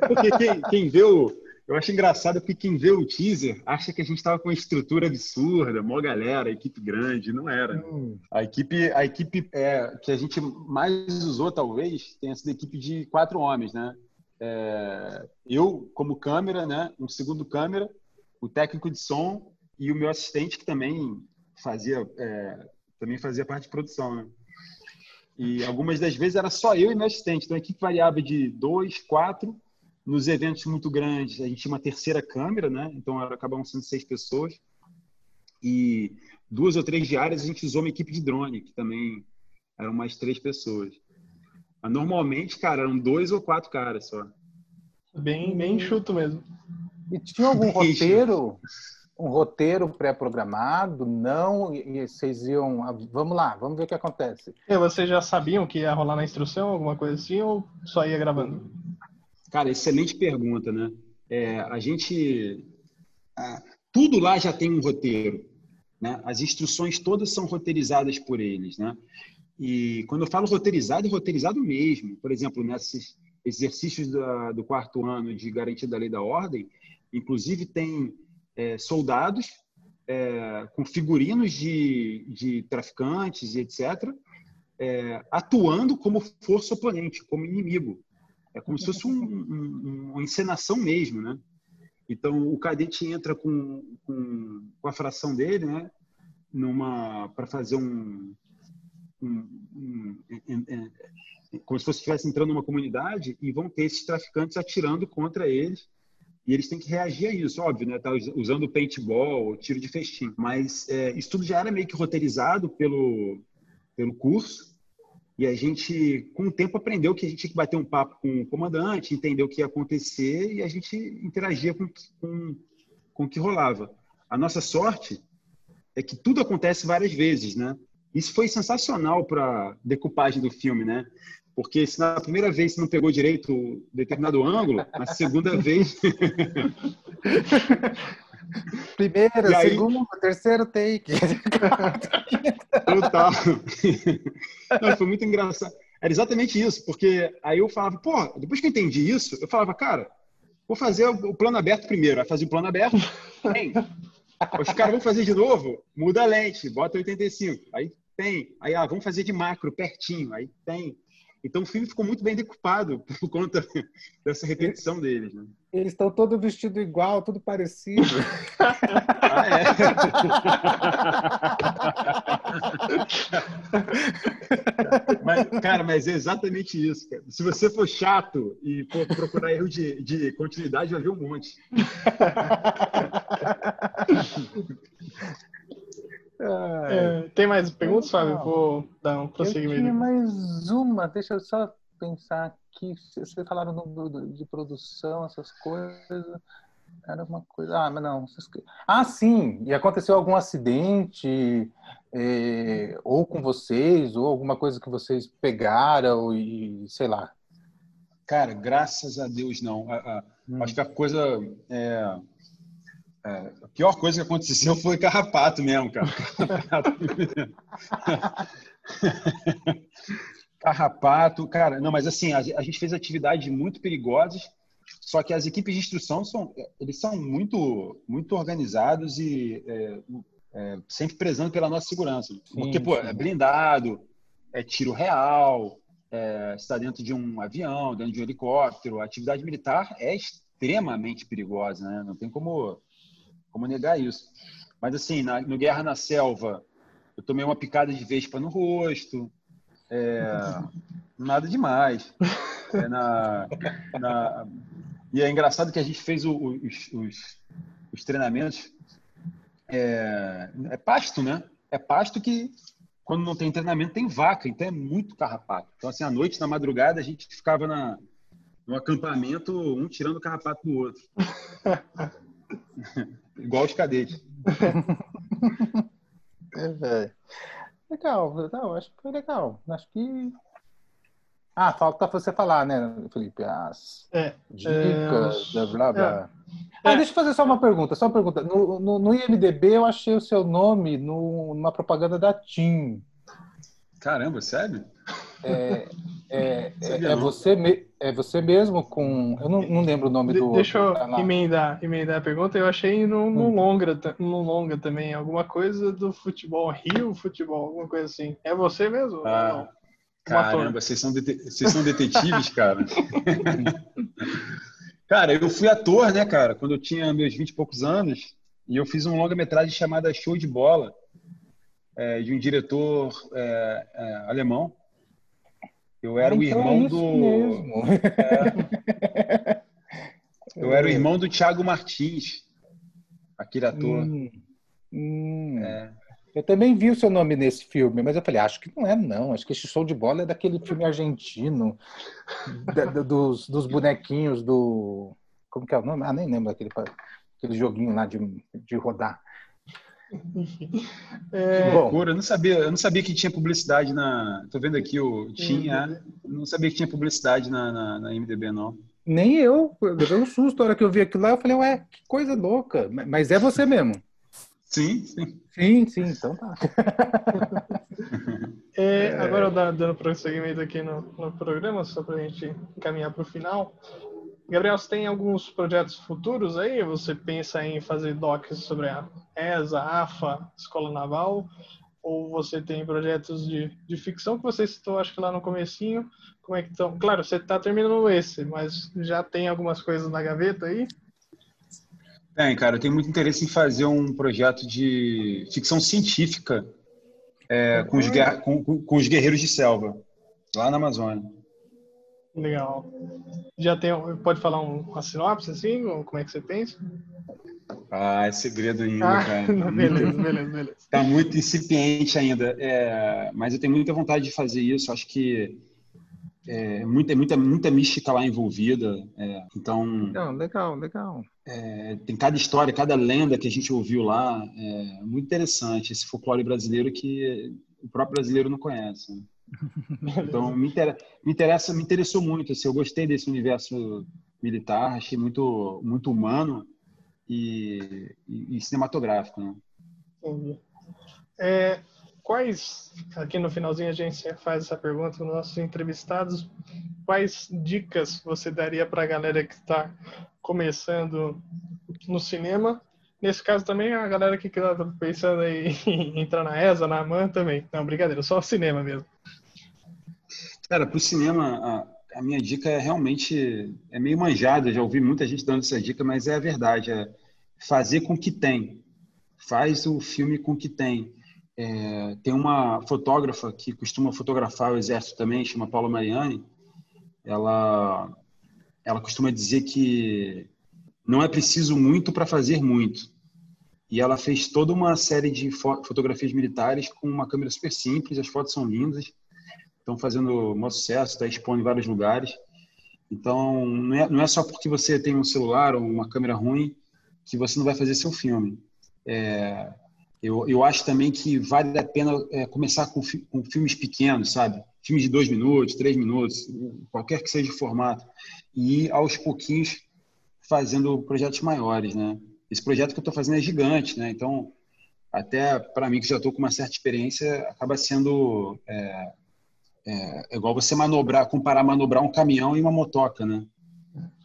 porque quem, quem vê o. Eu acho engraçado porque quem vê o teaser acha que a gente estava com uma estrutura absurda, mó galera, equipe grande, não era. Hum. A equipe, a equipe é, que a gente mais usou, talvez, tenha sido a equipe de quatro homens, né? é, eu como câmera, né, um segundo câmera, o técnico de som e o meu assistente que também fazia é, também fazia parte de produção, né? E algumas das vezes era só eu e meu assistente. Então a equipe variava de dois, quatro. Nos eventos muito grandes a gente tinha uma terceira câmera, né? Então era, acabavam sendo seis pessoas. E duas ou três diárias a gente usou uma equipe de drone, que também eram mais três pessoas. Mas normalmente, cara, eram dois ou quatro caras só. Bem, bem enxuto mesmo. E tinha algum roteiro? Um roteiro pré-programado? Não? E vocês iam. Ah, vamos lá, vamos ver o que acontece. E vocês já sabiam que ia rolar na instrução, alguma coisa assim, ou só ia gravando? Cara, excelente pergunta, né? É, a gente. tudo lá já tem um roteiro. Né? As instruções todas são roteirizadas por eles, né? E quando eu falo roteirizado, é roteirizado mesmo. Por exemplo, nesses exercícios da, do quarto ano de garantia da lei da ordem, inclusive tem é, soldados é, com figurinos de, de traficantes e etc., é, atuando como força oponente, como inimigo. É como se fosse um, um, uma encenação mesmo, né? Então, o cadete entra com, com, com a fração dele, né? Numa para fazer um, um, um, como se fosse estivesse entrando numa comunidade e vão ter esses traficantes atirando contra eles e eles têm que reagir a isso, óbvio, né? Tá usando paintball, tiro de festim. Mas é, isso tudo já era meio que roteirizado pelo, pelo curso e a gente, com o tempo, aprendeu que a gente tinha que bater um papo com o comandante, entender o que ia acontecer e a gente interagia com, com, com o que rolava. A nossa sorte é que tudo acontece várias vezes, né? Isso foi sensacional para decupagem do filme, né? Porque se na primeira vez você não pegou direito determinado ângulo, na segunda vez. Primeiro, aí... segundo, terceiro take. Total. Não, foi muito engraçado. Era exatamente isso, porque aí eu falava, pô, depois que eu entendi isso, eu falava, cara, vou fazer o plano aberto primeiro. Aí fazia o plano aberto, tem. Os caras vão fazer de novo, muda a lente, bota 85. Aí tem. Aí, ah, vamos fazer de macro, pertinho. Aí tem. Então o filme ficou muito bem decupado por conta dessa repetição deles. Né? Eles estão todos vestidos igual, tudo parecido. ah, é? mas, cara, mas é exatamente isso. Cara. Se você for chato e for procurar erro de, de continuidade, vai ver um monte. É, tem mais perguntas, Fábio? Vou dar um prosseguimento. Tem mais uma, deixa eu só pensar aqui. Vocês falaram no, de produção, essas coisas. Era uma coisa. Ah, mas não. Ah, sim. E aconteceu algum acidente, é, ou com vocês, ou alguma coisa que vocês pegaram e sei lá. Cara, graças a Deus não. Hum. Acho que a coisa. É, é, a pior coisa que aconteceu foi carrapato mesmo, cara. carrapato, cara. Não, mas assim, a, a gente fez atividades muito perigosas só que as equipes de instrução são, eles são muito, muito organizados e é, é, sempre prezando pela nossa segurança. Porque, sim, pô, sim. é blindado, é tiro real, é, está dentro de um avião, dentro de um helicóptero. A atividade militar é extremamente perigosa, né? Não tem como, como negar isso. Mas, assim, na, no Guerra na Selva, eu tomei uma picada de vespa no rosto. É, nada demais. É na, na, e é engraçado que a gente fez o, os, os, os, treinamentos. É, é, pasto, né? É pasto que, quando não tem treinamento, tem vaca, então é muito carrapato. Então, assim, à noite, na madrugada, a gente ficava na, no acampamento, um tirando o carrapato do outro. Igual os cadetes. É, velho. Legal, legal, acho que foi legal. Acho que ah, falta você falar, né, Felipe? As é, dicas, é, blá, blá. É. Ah, deixa eu fazer só uma pergunta, só uma pergunta. No, no, no IMDB eu achei o seu nome no, numa propaganda da TIM. Caramba, sério? É, é, é, é você, me, é você mesmo com. Eu não, não lembro o nome de, do. Deixa eu emendar, emendar a pergunta. Eu achei no, no, hum. longa, no longa também, alguma coisa do futebol, Rio Futebol, alguma coisa assim. É você mesmo? Ah. Caramba, vocês são, vocês são detetives, cara. cara, eu fui ator, né, cara, quando eu tinha meus 20 e poucos anos, e eu fiz um longa-metragem chamada Show de Bola, é, de um diretor é, é, alemão. Eu era o então é irmão do. É. eu era o irmão do Thiago Martins, aquele ator. Hum, hum. É. Eu também vi o seu nome nesse filme, mas eu falei, acho que não é, não. Acho que esse show de bola é daquele filme argentino, da, dos, dos bonequinhos do. Como que é o nome? Ah, nem lembro daquele aquele joguinho lá de, de rodar. É... Bom, eu não sabia, eu não sabia que tinha publicidade na. Tô vendo aqui o tinha, não sabia que tinha publicidade na, na, na MDB não. Nem eu, eu levei um susto a hora que eu vi aquilo lá, eu falei, ué, que coisa louca. Mas é você mesmo. Sim, sim. Sim, sim, então tá. é, agora dando prosseguimento aqui no, no programa, só para a gente encaminhar para o final. Gabriel, você tem alguns projetos futuros aí? Você pensa em fazer docs sobre a ESA, AFA, Escola Naval? Ou você tem projetos de, de ficção que você citou, acho que lá no comecinho? Como é que estão? Claro, você está terminando esse, mas já tem algumas coisas na gaveta aí? Tem, cara. Eu tenho muito interesse em fazer um projeto de ficção científica é, com, os com, com, os guerreiros de selva, lá na Amazônia. Legal. Já tem, pode falar um, uma sinopse assim? Ou como é que você pensa? Ah, é segredo ainda, ah, cara. beleza, beleza, beleza. Tá muito incipiente ainda. É, mas eu tenho muita vontade de fazer isso. Acho que é, muita, muita, muita mística lá envolvida. É, então. Legal, legal, legal. É, tem cada história, cada lenda que a gente ouviu lá. É muito interessante esse folclore brasileiro que o próprio brasileiro não conhece. Então, me, inter, me, interessa, me interessou muito. Assim, eu gostei desse universo militar, achei muito, muito humano e, e, e cinematográfico. Né? É, quais, aqui no finalzinho a gente faz essa pergunta para os nossos entrevistados, quais dicas você daria para a galera que está começando no cinema? Nesse caso também a galera que está pensando em entrar na ESA, na AMAN também. Não, brincadeira, só o cinema mesmo. Cara, para o cinema, a, a, minha dica é realmente é meio manjada, já ouvi muita gente dando essa dica, mas é a verdade, é fazer com que tem. Faz o filme com que tem. É, tem uma fotógrafa que costuma fotografar o exército também, chama Paula Mariani. Ela, ela costuma dizer que não é preciso muito para fazer muito. E ela fez toda uma série de fotografias militares com uma câmera super simples, as fotos são lindas. Estão fazendo um sucesso, está expondo em vários lugares. Então, não é, não é só porque você tem um celular ou uma câmera ruim que você não vai fazer seu filme. É, eu, eu acho também que vale a pena é, começar com, com, filmes pequenos, sabe? Filmes de dois minutos, três minutos, qualquer que seja o formato. E ir aos pouquinhos fazendo projetos maiores, né? Esse projeto que eu estou fazendo é gigante, né? Então, até para mim que já estou com uma certa experiência, acaba sendo é, é, é, igual você manobrar, comparar manobrar um caminhão e uma motoca, né?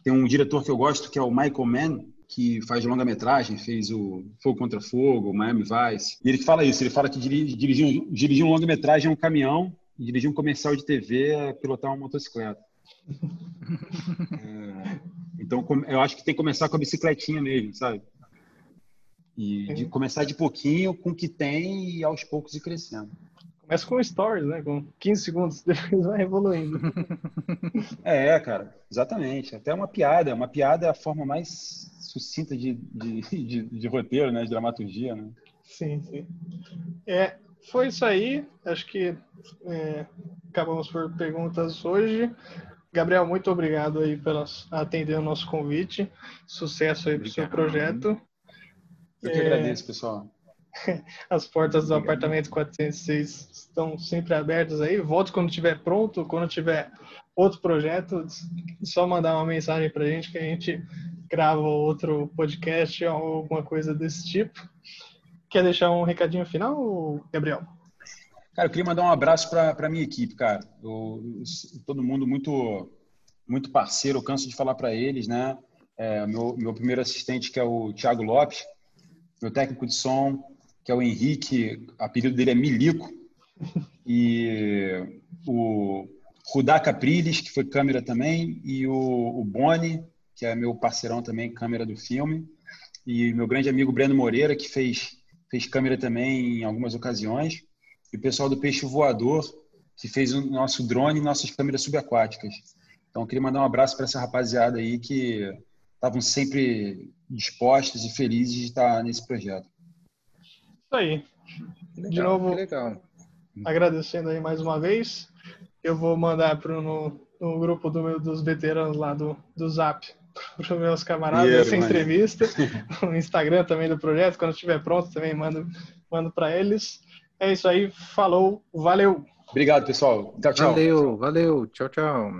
Tem um diretor que eu gosto que é o Michael Mann, que faz longa-metragem, fez o Fogo Contra Fogo, Miami Vice. E ele fala isso, ele fala que dirigir, dirigir, dirigir um longa-metragem é um caminhão, e dirigir um comercial de TV é pilotar uma motocicleta. é, então, eu acho que tem que começar com a bicicletinha mesmo, sabe? E de começar de pouquinho com o que tem e aos poucos ir crescendo. Começa com stories, né? Com 15 segundos, depois vai evoluindo. É, cara, exatamente. Até uma piada. Uma piada é a forma mais sucinta de, de, de, de roteiro, né? De dramaturgia, né? Sim, sim. É, foi isso aí. Acho que é, acabamos por perguntas hoje. Gabriel, muito obrigado aí por atender o nosso convite. Sucesso aí para o seu projeto. Eu que é, agradeço, pessoal. As portas do apartamento 406 estão sempre abertas aí. Volte quando estiver pronto, quando tiver outro projeto, só mandar uma mensagem para a gente que a gente grava outro podcast ou alguma coisa desse tipo. Quer deixar um recadinho final, Gabriel? Cara, eu queria mandar um abraço para a minha equipe, cara. Eu, todo mundo muito muito parceiro, eu canso de falar para eles, né? É, meu, meu primeiro assistente, que é o Thiago Lopes, meu técnico de som, que é o Henrique, apelido dele é Milico, e o Rudá Capriles, que foi câmera também, e o, o Boni, que é meu parceirão também, câmera do filme, e meu grande amigo Breno Moreira, que fez, fez câmera também em algumas ocasiões, e o pessoal do Peixe Voador, que fez o nosso drone e nossas câmeras subaquáticas. Então, eu queria mandar um abraço para essa rapaziada aí que estavam sempre dispostos e felizes de estar nesse projeto. Isso aí. Legal, de novo, legal. agradecendo aí mais uma vez. Eu vou mandar pro, no, no grupo do meu, dos veteranos lá do, do Zap para os meus camaradas yeah, essa entrevista. no Instagram também do projeto. Quando estiver pronto, também mando, mando para eles. É isso aí. Falou. Valeu. Obrigado, pessoal. Tchau, tchau. Valeu, valeu. Tchau, tchau.